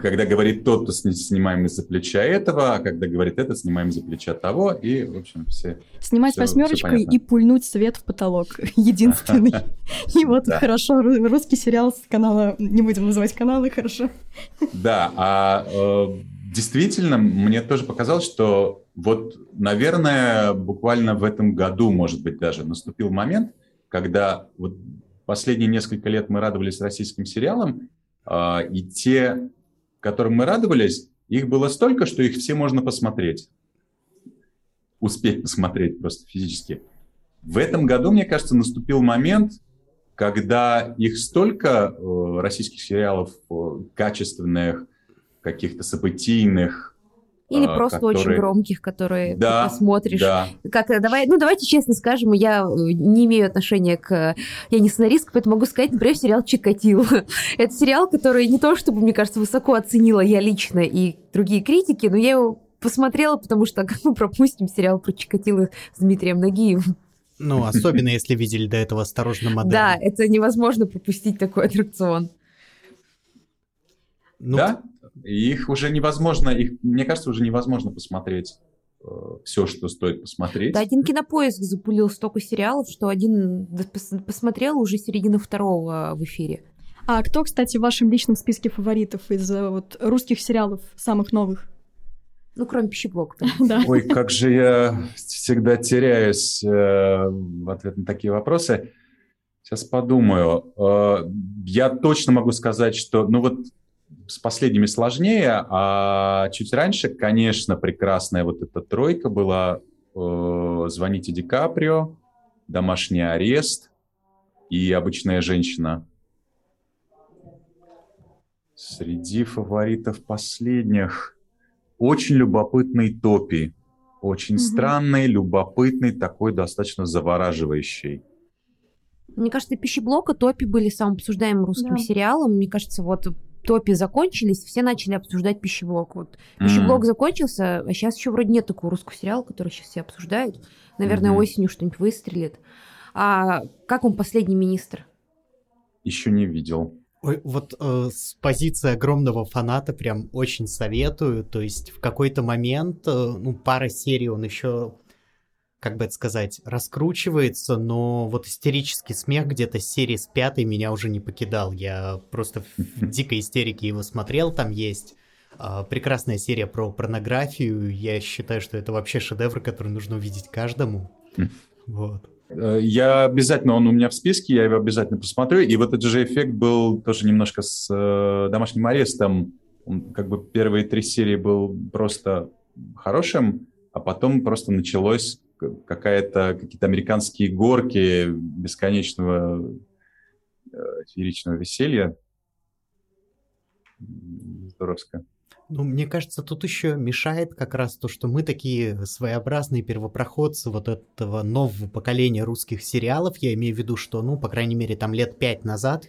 когда говорит тот, то сни- снимаем из-за плеча этого, а когда говорит этот, снимаем из-за плеча того, и, в общем, все... Снимать восьмерочкой и пульнуть свет в потолок. Единственный. И вот хорошо, ру- русский сериал с канала, не будем называть каналы, хорошо. Да, а э, действительно, мне тоже показалось, что вот, наверное, буквально в этом году, может быть, даже наступил момент, когда вот последние несколько лет мы радовались российским сериалам, а, и те, которым мы радовались, их было столько, что их все можно посмотреть. Успеть посмотреть просто физически. В этом году, мне кажется, наступил момент, когда их столько, э, российских сериалов, э, качественных, каких-то событийных, Или а, просто очень которые- громких, которые Да, ты посмотришь. да, Как, э, давай, ну, давайте честно скажем, я э, не имею отношения к... Я не сценаристка, поэтому могу сказать, например, сериал «Чикатило». Это сериал, который не то чтобы, мне кажется, высоко оценила я лично и другие критики, но я его посмотрела, потому что как мы пропустим сериал про Чикатило с Дмитрием Нагиевым. Ну, особенно если видели до этого «Осторожно, модерн». Да, это невозможно пропустить такой аттракцион. Ну, да. И их уже невозможно, их, мне кажется, уже невозможно посмотреть все, что стоит посмотреть. Да, один кинопоиск запулил столько сериалов, что один посмотрел уже середину второго в эфире. А кто, кстати, в вашем личном списке фаворитов из э, вот русских сериалов самых новых? Ну, кроме пищеблока. Да. Ой, как же я всегда теряюсь э, в ответ на такие вопросы. Сейчас подумаю. Э, я точно могу сказать, что, ну вот с последними сложнее, а чуть раньше, конечно, прекрасная вот эта тройка была э, «Звоните Ди Каприо», «Домашний арест» и «Обычная женщина». Среди фаворитов последних очень любопытный топи. Очень Мгм. странный, любопытный, такой достаточно завораживающий. Мне кажется, пищеблока топи были самым обсуждаемым русским Да. сериалом. Мне кажется, вот топи закончились, все начали обсуждать пищеблок. Вот пищеблок М. закончился, а сейчас еще вроде нет такого русского сериала, который сейчас все обсуждают. Наверное, Мгм. осенью что-нибудь выстрелит. А как вам последний министр? Еще не видел. Ой, вот э, с позиции огромного фаната прям очень советую. То есть в какой-то момент, э, ну, пара серий он еще, как бы это сказать, раскручивается, но вот истерический смех где-то с серии с пятой меня уже не покидал. Я просто в дикой истерике его смотрел, там есть э, прекрасная серия про порнографию. Я считаю, что это вообще шедевр, который нужно увидеть каждому. Вот. Э, я обязательно, он у меня в списке, я его обязательно посмотрю. И вот этот же эффект был тоже немножко с э, домашним арестом. Он, как бы первые три серии был просто хорошим, а потом просто началось какая-то какие-то американские горки бесконечного э, фееричного веселья. Здоровско. Ну, мне кажется, тут еще мешает как раз то, что мы такие своеобразные первопроходцы вот этого нового поколения русских сериалов. Я имею в виду, что, ну, по крайней мере, там лет пять назад,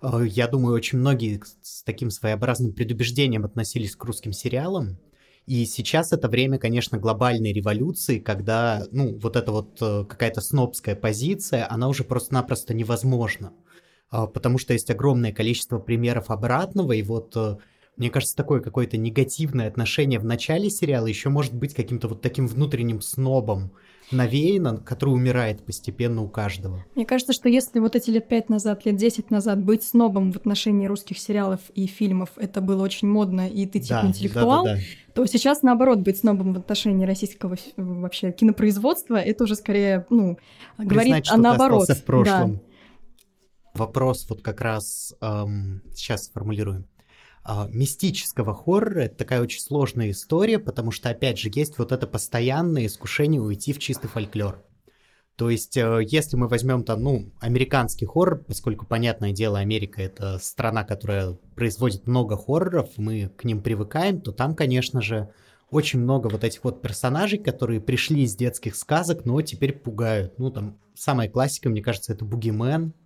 э, я думаю, очень многие с таким своеобразным предубеждением относились к русским сериалам. И сейчас это время, конечно, глобальной революции, когда, ну, вот эта вот э, какая-то снобская позиция, она уже просто-напросто невозможна. А, потому что есть огромное количество примеров обратного, и вот э, мне кажется, такое какое-то негативное отношение в начале сериала еще может быть каким-то вот таким внутренним снобом навеяно, который умирает постепенно у каждого. Мне кажется, что если вот эти лет пять назад, лет десять назад быть снобом в отношении русских сериалов и фильмов, это было очень модно, и ты типа да, интеллектуал, да, да, да. то сейчас наоборот быть снобом в отношении российского вообще кинопроизводства, это уже скорее, ну, Признать, говорит о наоборот. в прошлом. Да. Вопрос вот как раз эм, сейчас сформулируем мистического хоррора это такая очень сложная история, потому что, опять же, есть вот это постоянное искушение уйти в чистый фольклор. То есть, э, если мы возьмем там, ну, американский хоррор, поскольку, понятное дело, Америка — это страна, которая производит много хорроров, мы к ним привыкаем, то там, конечно же, очень много вот этих вот персонажей, которые пришли из детских сказок, но теперь пугают. Ну, там, самая классика, мне кажется, это Бугимен, а,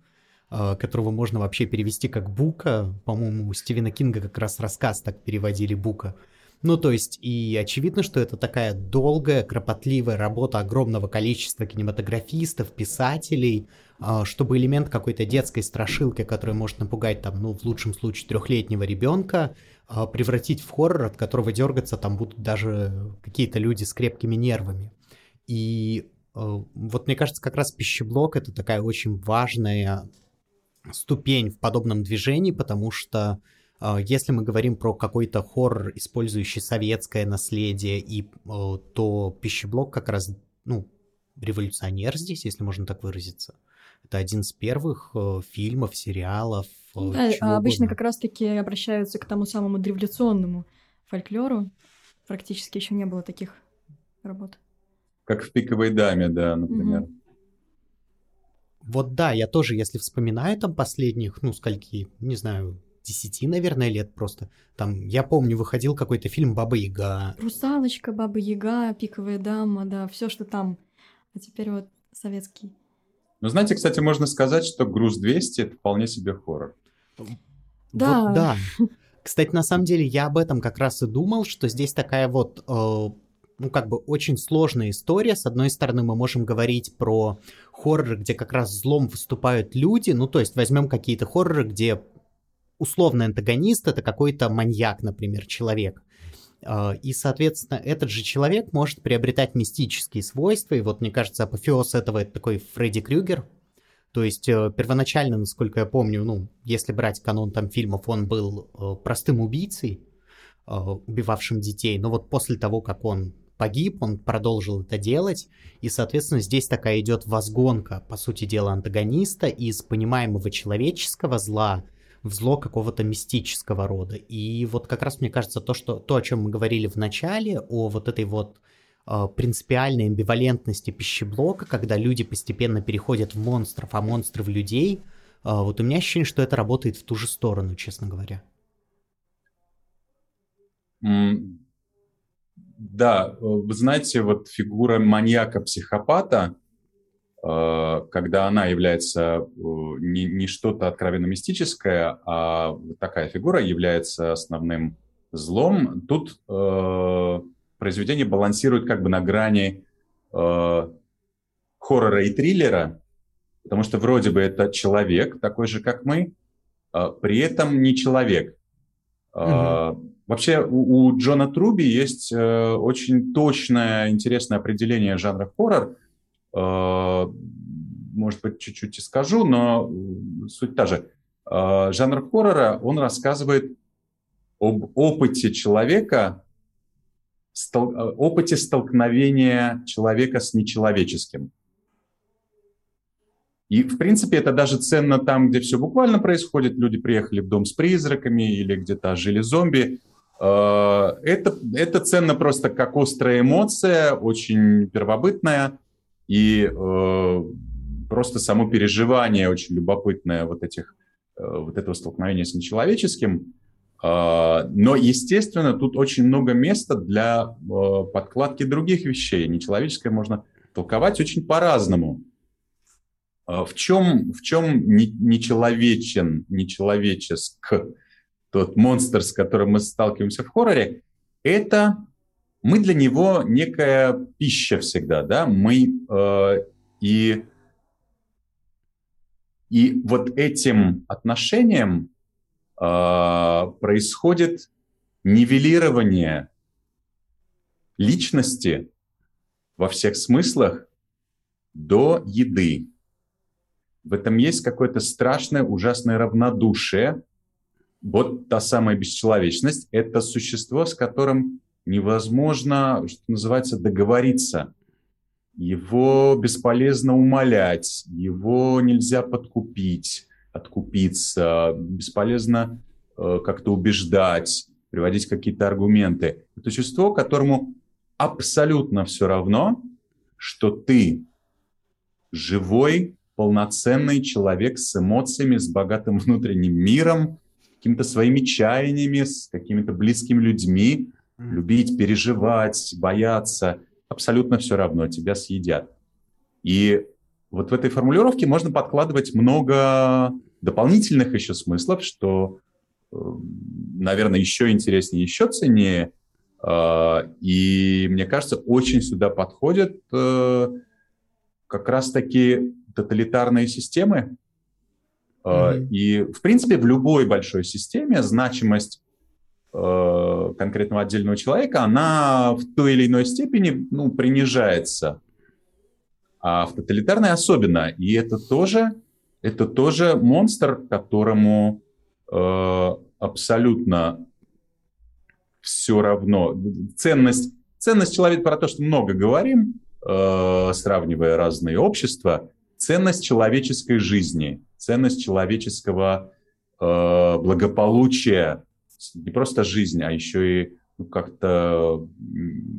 которого можно вообще перевести как Бука. По-моему, у Стивена Кинга как раз рассказ так переводили Бука. Ну, то есть, и очевидно, что это такая долгая, кропотливая работа огромного количества кинематографистов, писателей, а, чтобы элемент какой-то детской страшилки, которая может напугать, там, ну, в лучшем случае, трехлетнего ребенка, а, превратить в хоррор, от которого дергаться там будут даже какие-то люди с крепкими нервами. И вот мне кажется, как раз пищеблок это такая очень важная ступень в подобном движении, потому что э, если мы говорим про какой-то хоррор, использующий советское наследие, и, э, то пищеблок как раз, ну, революционер здесь, если можно так выразиться. Это один из первых э, фильмов, сериалов. Э, да, а обычно как раз-таки обращаются к тому самому революционному фольклору. Практически еще не было таких работ. Как в «Пиковой даме», да, например. Угу. Вот да, я тоже, если вспоминаю там последних, ну, скольки, не знаю, десяти, наверное, лет просто. Там, я помню, выходил какой-то фильм «Баба Яга». «Русалочка», «Баба Яга», «Пиковая дама», да, все, что там. А теперь вот советский. Ну, знаете, кстати, можно сказать, что «Груз-200» — это вполне себе хоррор. Да. Вот, да. Кстати, на самом деле, я об этом как раз и думал, что здесь такая вот э, ну, как бы очень сложная история. С одной стороны, мы можем говорить про хорроры, где как раз злом выступают люди. Ну, то есть возьмем какие-то хорроры, где условный антагонист — это какой-то маньяк, например, человек. А, и, соответственно, этот же человек может приобретать мистические свойства. И вот, мне кажется, апофеоз этого — это такой Фредди Крюгер. То есть э, первоначально, насколько я помню, ну, если брать канон там фильмов, он был э, простым убийцей, э, убивавшим детей. Но вот после того, как он погиб, он продолжил это делать, и, соответственно, здесь такая идет возгонка, по сути дела, антагониста из понимаемого человеческого зла в зло какого-то мистического рода. И вот как раз мне кажется то, что то, о чем мы говорили в начале, о вот этой вот э, принципиальной амбивалентности пищеблока, когда люди постепенно переходят в монстров, а монстры в людей, э, вот у меня ощущение, что это работает в ту же сторону, честно говоря. Да, вы знаете, вот фигура маньяка-психопата, э, когда она является э, не, не что-то откровенно мистическое, а такая фигура является основным злом, тут э, произведение балансирует как бы на грани э, хоррора и триллера, потому что вроде бы это человек такой же, как мы, при этом не человек. Угу. Вообще у, Джона Труби есть э, очень точное, интересное определение жанра хоррор. Может быть, чуть-чуть и скажу, но суть та же. Жанр хоррора, он рассказывает об опыте человека, опыте столкновения человека с нечеловеческим. И, в принципе, это даже ценно там, где все буквально происходит. Люди приехали в дом с призраками или где-то жили зомби. Э, это, это ценно просто как острая эмоция, очень первобытная. И э, просто само переживание очень любопытное вот, этих, э, вот этого столкновения с нечеловеческим. Но, естественно, тут очень много места для подкладки других вещей. Нечеловеческое можно толковать очень по-разному. А в чем, в чем нечеловечен, нечеловеческ тот монстр, с которым мы сталкиваемся в хорроре, это мы для него некая пища всегда, да, мы э, и и вот этим отношением э, происходит нивелирование личности во всех смыслах до еды. В этом есть какое-то страшное, ужасное равнодушие. Вот та самая бесчеловечность – это существо, с которым невозможно, что называется, договориться. Его бесполезно умолять, его нельзя подкупить, откупиться, бесполезно э, как-то убеждать, приводить какие-то аргументы. Это существо, которому абсолютно все равно, что ты живой, полноценный человек с эмоциями, с богатым внутренним миром, какими-то своими чаяниями, с какими-то близкими людьми, любить, переживать, бояться. Абсолютно все равно, тебя съедят. И вот в этой формулировке можно подкладывать много дополнительных еще смыслов, что, э, наверное, еще интереснее, еще ценнее. А, и мне кажется, очень сюда подходит э, как раз-таки тоталитарные системы. Mm-hmm. И, в принципе, в любой большой системе значимость э, конкретного отдельного человека, она в той или иной степени ну, принижается. А в тоталитарной особенно. И это тоже, это тоже монстр, которому э, абсолютно все равно. Ценность, ценность человека про то, что много говорим, э, сравнивая разные общества, ценность человеческой жизни, ценность человеческого э, благополучия, не просто жизнь, а еще и ну, как-то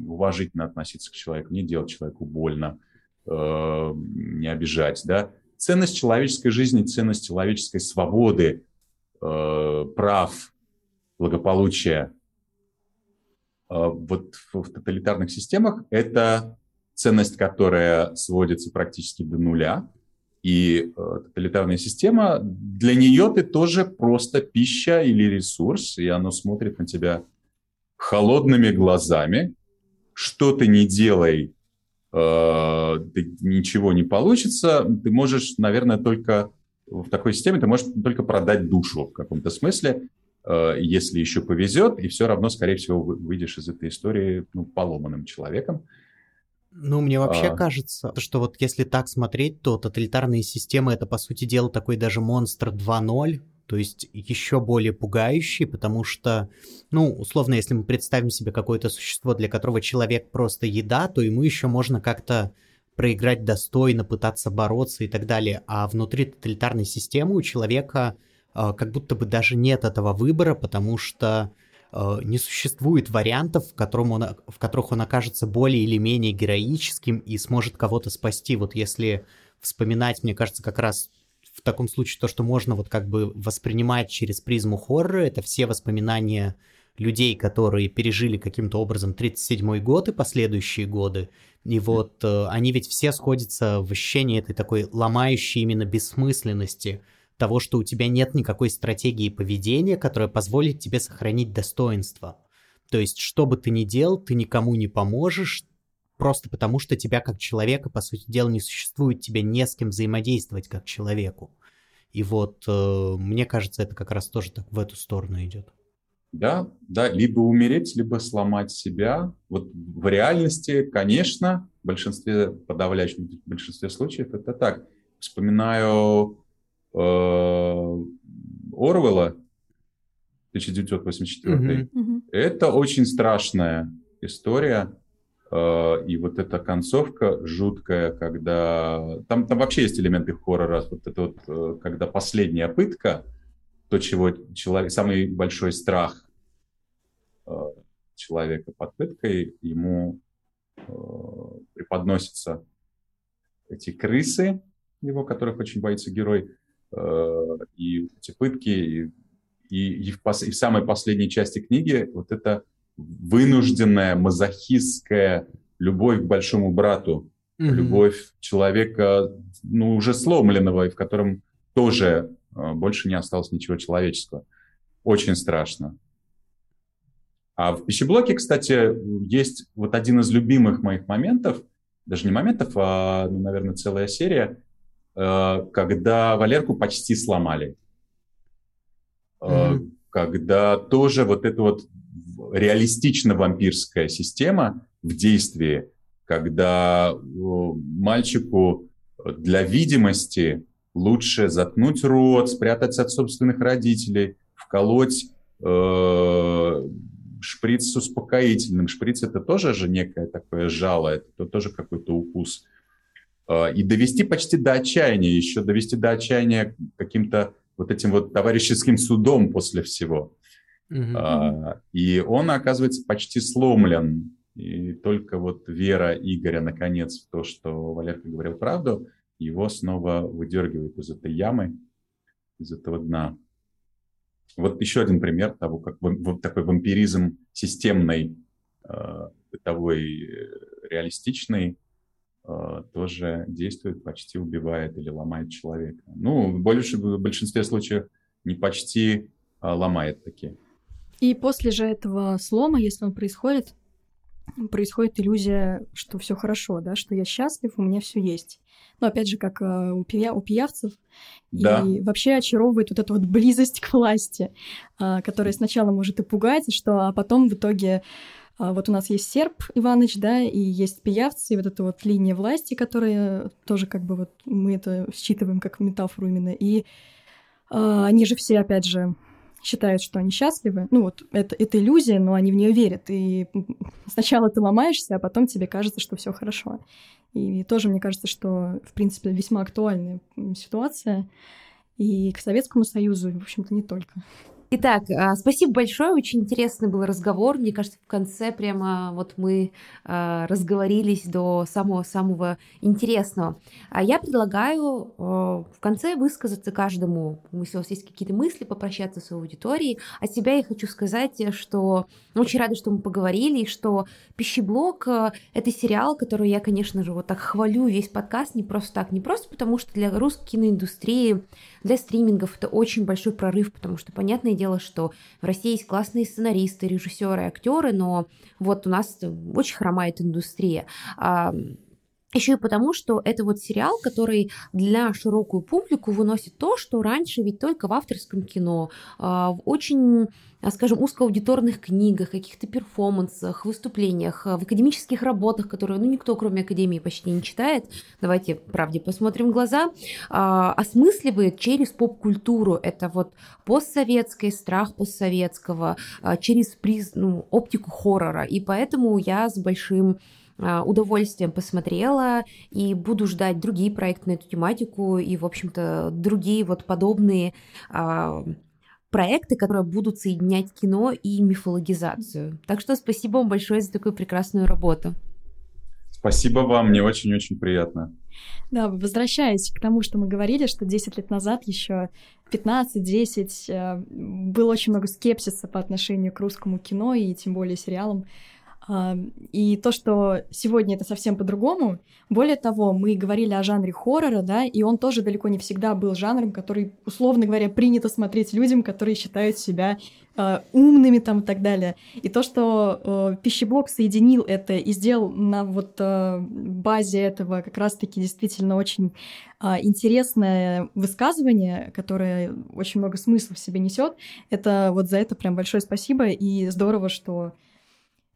уважительно относиться к человеку, не делать человеку больно, э, не обижать, да. Ценность человеческой жизни, ценность человеческой свободы, э, прав, благополучия. Э, вот в, в тоталитарных системах это ценность, которая сводится практически до нуля, и э, тоталитарная система, для нее ты тоже просто пища или ресурс, и оно смотрит на тебя холодными глазами. Что ты не делай, э, ты, ничего не получится. Ты можешь, наверное, только в такой системе ты можешь только продать душу в каком-то смысле, э, если еще повезет, и все равно, скорее всего, выйдешь из этой истории ну, поломанным человеком. Ну, мне вообще а... кажется, что вот если так смотреть, то тоталитарные системы это, по сути дела, такой даже монстр 2.0, то есть еще более пугающий, потому что, ну, условно, если мы представим себе какое-то существо, для которого человек просто еда, то ему еще можно как-то проиграть достойно, пытаться бороться и так далее. А внутри тоталитарной системы у человека э, как будто бы даже нет этого выбора, потому что не существует вариантов, в, котором он, в которых он окажется более или менее героическим и сможет кого-то спасти. Вот если вспоминать, мне кажется, как раз в таком случае то, что можно вот как бы воспринимать через призму хоррора, это все воспоминания людей, которые пережили каким-то образом 37-й год и последующие годы. И вот э, они ведь все сходятся в ощущении этой такой ломающей именно бессмысленности – того, что у тебя нет никакой стратегии поведения, которая позволит тебе сохранить достоинство. То есть, что бы ты ни делал, ты никому не поможешь, просто потому что тебя как человека, по сути дела, не существует, тебе не с кем взаимодействовать как человеку. И вот э, мне кажется, это как раз тоже так в эту сторону идет. Да, да, либо умереть, либо сломать себя. Вот в реальности, конечно, в большинстве, подавляющем большинстве случаев это так. Вспоминаю Орвелла 1984. Mm-hmm. Это очень страшная история. Э, и вот эта концовка жуткая, когда... Там, там вообще есть элементы хоррора. Вот это вот, э, когда последняя пытка, то, чего человек, самый большой страх э, человека под пыткой, ему э, преподносятся эти крысы, его, которых очень боится герой, э, и эти пытки, и, и, и, в пос, и в самой последней части книги вот это вынужденная мазохистская любовь к большому брату, mm-hmm. любовь человека, ну, уже сломленного, и в котором тоже а, больше не осталось ничего человеческого. Очень страшно. А в пищеблоке, кстати, есть вот один из любимых моих моментов, даже не моментов, а, ну, наверное, целая серия, когда Валерку почти сломали. Mm-hmm. Когда тоже вот эта вот реалистично-вампирская система в действии, когда мальчику для видимости лучше заткнуть рот, спрятаться от собственных родителей, вколоть э, шприц с успокоительным. Шприц это тоже же некое такое жало, это тоже какой-то укус. Э, и довести почти до отчаяния, еще довести до отчаяния каким-то вот этим вот товарищеским судом после всего. А, и он оказывается почти сломлен. И только вот вера Игоря, наконец, в то, что Валерка говорил правду, его снова выдергивает из этой ямы, из этого дна. Вот еще один пример того, как вот такой вампиризм системный, а, бытовой, реалистичный, а, тоже действует, почти убивает или ломает человека. Ну, в большинстве случаев не почти а ломает такие. И после же этого слома, если он происходит, происходит иллюзия, что все хорошо, да, что я счастлив, у меня все есть. Но опять же, как э, у, пия, у пиявцев. Да. И вообще очаровывает вот эта вот близость к власти, э, которая сначала может и пугать, что, а потом в итоге э, вот у нас есть серп Иваныч, да, и есть пиявцы, и вот эта вот линия власти, которая тоже как бы вот мы это считываем как метафору именно. И э, они же все, опять же, считают, что они счастливы. Ну вот это, это иллюзия, но они в нее верят. И сначала ты ломаешься, а потом тебе кажется, что все хорошо. И тоже мне кажется, что, в принципе, весьма актуальная ситуация и к Советскому Союзу, и, в общем-то, не только. Итак, а, спасибо большое, очень интересный был разговор. Мне кажется, в конце прямо вот мы а, разговорились до самого-самого интересного. А я предлагаю в конце высказаться каждому, если у вас есть какие-то мысли, попрощаться с аудиторией. От себя я хочу сказать, что очень рада, что мы поговорили, и что «Пищеблок» — это сериал, который я, конечно же, вот так хвалю весь подкаст, не просто так, не просто потому, что для русской киноиндустрии для стримингов это очень большой прорыв, потому что, понятное дело, что в России есть классные сценаристы, режиссеры, актеры, но вот у нас очень хромает индустрия. Еще и потому, что это вот сериал, который для широкую публику выносит то, что раньше ведь только в авторском кино, а, в очень, а, скажем, узкоаудиторных книгах, каких-то перформансах, выступлениях, а, в академических работах, которые, ну, никто, кроме Академии, почти не читает, давайте правде посмотрим в глаза, осмысливает через поп-культуру. Это вот постсоветский страх постсоветского, через приз, ну, оптику хоррора. И поэтому я с большим а, удовольствием посмотрела и буду ждать другие проекты на эту тематику и, в общем-то, другие вот подобные а, проекты, которые будут соединять кино и мифологизацию. Так что спасибо вам большое за такую прекрасную работу. Спасибо вам, мне очень-очень приятно. Да, возвращаясь к тому, что мы говорили, что 10 лет назад, еще 15-10, э, было очень много скепсиса по отношению к русскому кино и тем более сериалам А, и то, что сегодня это совсем по-другому. Более того, мы говорили о жанре хоррора, да, и он тоже далеко не всегда был жанром, который, условно говоря, принято смотреть людям, которые считают себя э, умными там и так далее. И то, что э, пищеблок соединил это и сделал на вот э, базе этого как раз-таки действительно очень э, интересное высказывание, которое очень много смысла в себе несет, это вот за это прям большое спасибо и здорово, что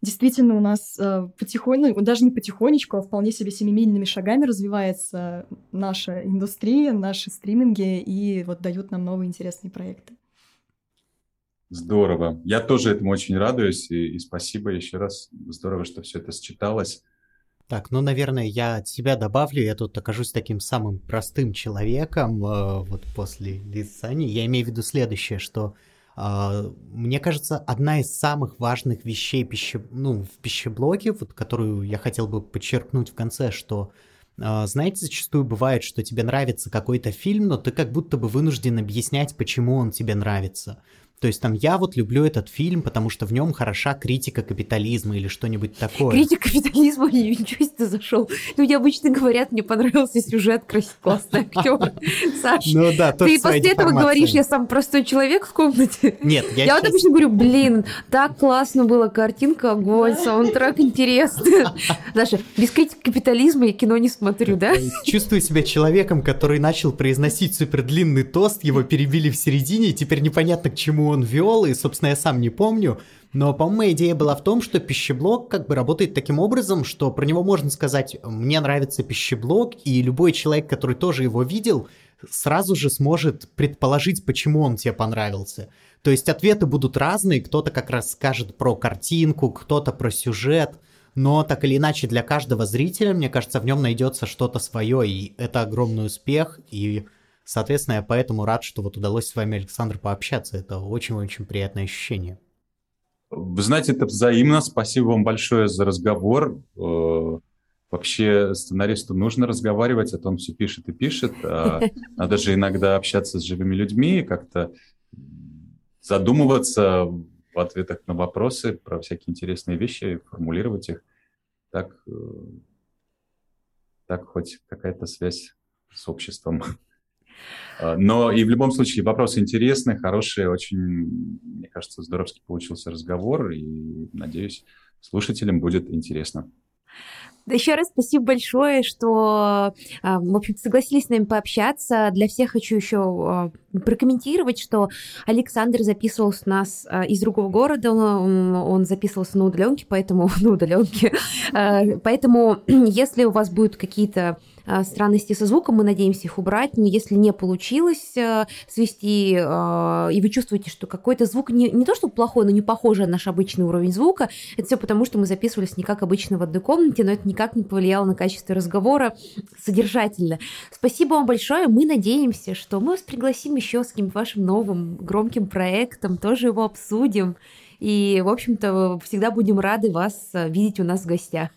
действительно у нас э, потихоньку, ну, даже не потихонечку, а вполне себе семимильными шагами развивается наша индустрия, наши стриминги, и вот дают нам новые интересные проекты. Здорово. Я тоже этому очень радуюсь, и, и спасибо еще раз. Здорово, что все это считалось. Так, ну, наверное, я от себя добавлю, я тут окажусь таким самым простым человеком э, вот после Лизани. Я имею в виду следующее, что мне кажется, одна из самых важных вещей пище... ну, в пищеблоке, вот, которую я хотел бы подчеркнуть в конце, что а, знаете, зачастую бывает, что тебе нравится какой-то фильм, но ты как будто бы вынужден объяснять, почему он тебе нравится. То есть там я вот люблю этот фильм, потому что в нем хороша критика капитализма или что-нибудь такое. Критика капитализма, ничего себе ты зашел. Люди обычно говорят, мне понравился сюжет, классный актер. Саш, ну, да, ты после этого говоришь, я сам простой человек в комнате. Нет, я, я вот обычно говорю, блин, так классно была картинка, огонь, саундтрек интересный. Даша, без критики капитализма я кино не смотрю, да? Чувствую себя человеком, который начал произносить супер длинный тост, его перебили в середине, и теперь непонятно, к чему он вел, и, собственно, я сам не помню. Но, по-моему, идея была в том, что пищеблок как бы работает таким образом, что про него можно сказать «мне нравится пищеблок», и любой человек, который тоже его видел, сразу же сможет предположить, почему он тебе понравился. То есть ответы будут разные, кто-то как раз скажет про картинку, кто-то про сюжет, но так или иначе для каждого зрителя, мне кажется, в нем найдется что-то свое, и это огромный успех, и Соответственно, я поэтому рад, что вот удалось с вами, Александр, пообщаться. Это очень-очень приятное ощущение. Вы знаете, это взаимно. Спасибо вам большое за разговор. Э, вообще сценаристу нужно разговаривать, а то он все пишет и пишет. А надо же иногда общаться с живыми людьми, как-то задумываться в ответах на вопросы про всякие интересные вещи, формулировать их. Так, э, так хоть какая-то связь с обществом. А, но и в любом случае вопросы интересные, хорошие, очень, мне кажется, здоровский получился разговор, и надеюсь, слушателям будет интересно. Еще раз спасибо большое, что, а, в общем согласились с нами пообщаться. Для всех хочу еще а, прокомментировать, что Александр записывался у нас из другого города, он записывался на удаленке, поэтому на удаленке. Поэтому, если у вас будут какие-то странности со звуком, мы надеемся их убрать, но если не получилось э, свести, э, и вы чувствуете, что какой-то звук не, не то что плохой, но не похожий на наш обычный уровень звука, это все потому, что мы записывались не как обычно в одной комнате, но это никак не повлияло на качество разговора содержательно. Спасибо вам большое, мы надеемся, что мы вас пригласим еще с каким-то вашим новым громким проектом, тоже его обсудим. И, в общем-то, всегда будем рады вас видеть у нас в гостях.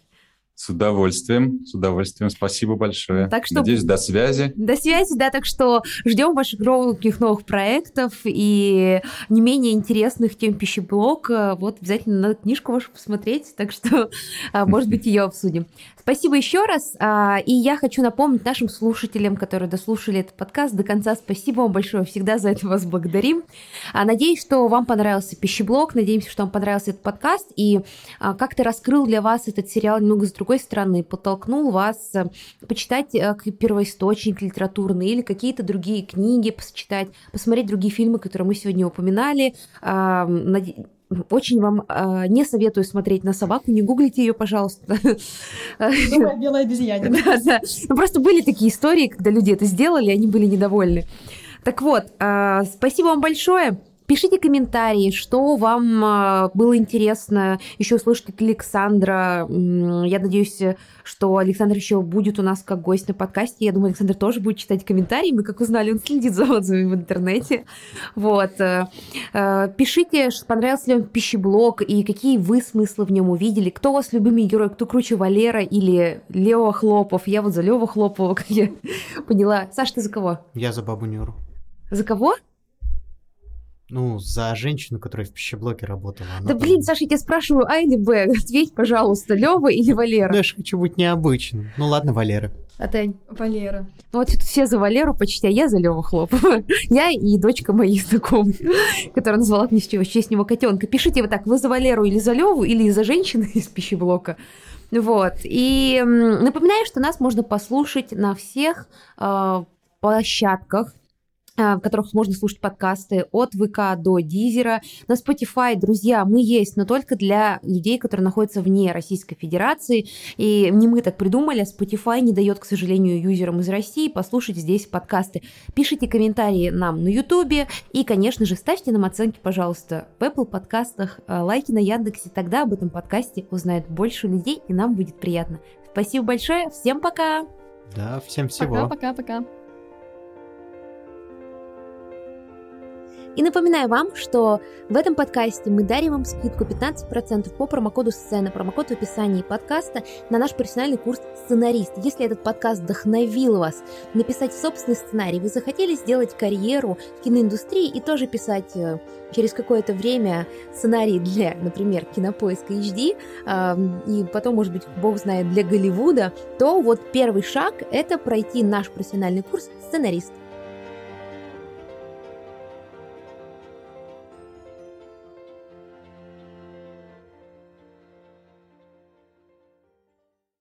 С удовольствием, с удовольствием. Спасибо большое. Так что, Надеюсь, до связи. До связи, да. Так что ждем ваших громких новых проектов и не менее интересных тем пищеблок. Вот обязательно надо книжку вашу посмотреть, так что, а, может быть, ее обсудим. Спасибо еще раз. А, и я хочу напомнить нашим слушателям, которые дослушали этот подкаст до конца, спасибо вам большое. Всегда за это вас благодарим. А, надеюсь, что вам понравился пищеблок. Надеемся, что вам понравился этот подкаст. И как-то раскрыл для вас этот сериал немного с другой другой стороны, подтолкнул вас э, почитать э, первоисточник литературный или какие-то другие книги почитать, посмотреть другие фильмы, которые мы сегодня упоминали. Очень вам э, не советую смотреть на собаку, не гуглите ее, пожалуйста. белая обезьяна. Да, да. Ну, просто были такие истории, когда люди это сделали, они были недовольны. Так вот, э, спасибо вам большое. Пишите комментарии, что вам а, было интересно еще услышать от Александра. Я надеюсь, что Александр еще будет у нас как гость на подкасте. Я думаю, Александр тоже будет читать комментарии. Мы, как узнали, он следит за отзывами в интернете. Вот. Э, э, пишите, понравился ли вам пищеблок и какие вы смыслы в нем увидели. Кто у вас любимый герой, кто круче Валера или Лео Хлопов. Я вот за Лева Хлопова, как я поняла. Саш, ты за кого? Я за Бабу Нюру. За кого? Ну, за женщину, которая в пищеблоке работала. Да там... блин, Саша, я тебя спрашиваю, А или Б? Ответь, пожалуйста, Лева или Валера? Ну, я же хочу быть необычным. Ну ладно, Валера. А Тань? Валера. Ну вот все за Валеру почти, а я за Леву хлопаю. я и дочка моих знакомых, которая назвала мне в честь него котенка. Пишите вы так, вы за Валеру или за Леву, или за женщину из пищеблока. Вот. И напоминаю, что нас можно послушать на всех э, площадках, в которых можно слушать подкасты от ВК до Дизера. На Spotify, друзья, мы есть, но только для людей, которые находятся вне Российской Федерации. И не мы так придумали, а Spotify не дает, к сожалению, юзерам из России послушать здесь подкасты. Пишите комментарии нам на YouTube и, конечно же, ставьте нам оценки, пожалуйста, в Apple подкастах, а, лайки на Яндексе. Тогда об этом подкасте узнает больше людей, и нам будет приятно. Спасибо большое, всем пока! Да, всем всего. Пока-пока-пока. И напоминаю вам, что в этом подкасте мы дарим вам скидку 15% по промокоду сцены, промокод в описании подкаста на наш профессиональный курс «Сценарист». Если этот подкаст вдохновил вас написать собственный сценарий, вы захотели сделать карьеру в киноиндустрии и тоже писать э, через какое-то время сценарий для, например, кинопоиска HD, и потом, может быть, бог знает, для Голливуда, то вот первый шаг – это пройти наш профессиональный курс «Сценарист».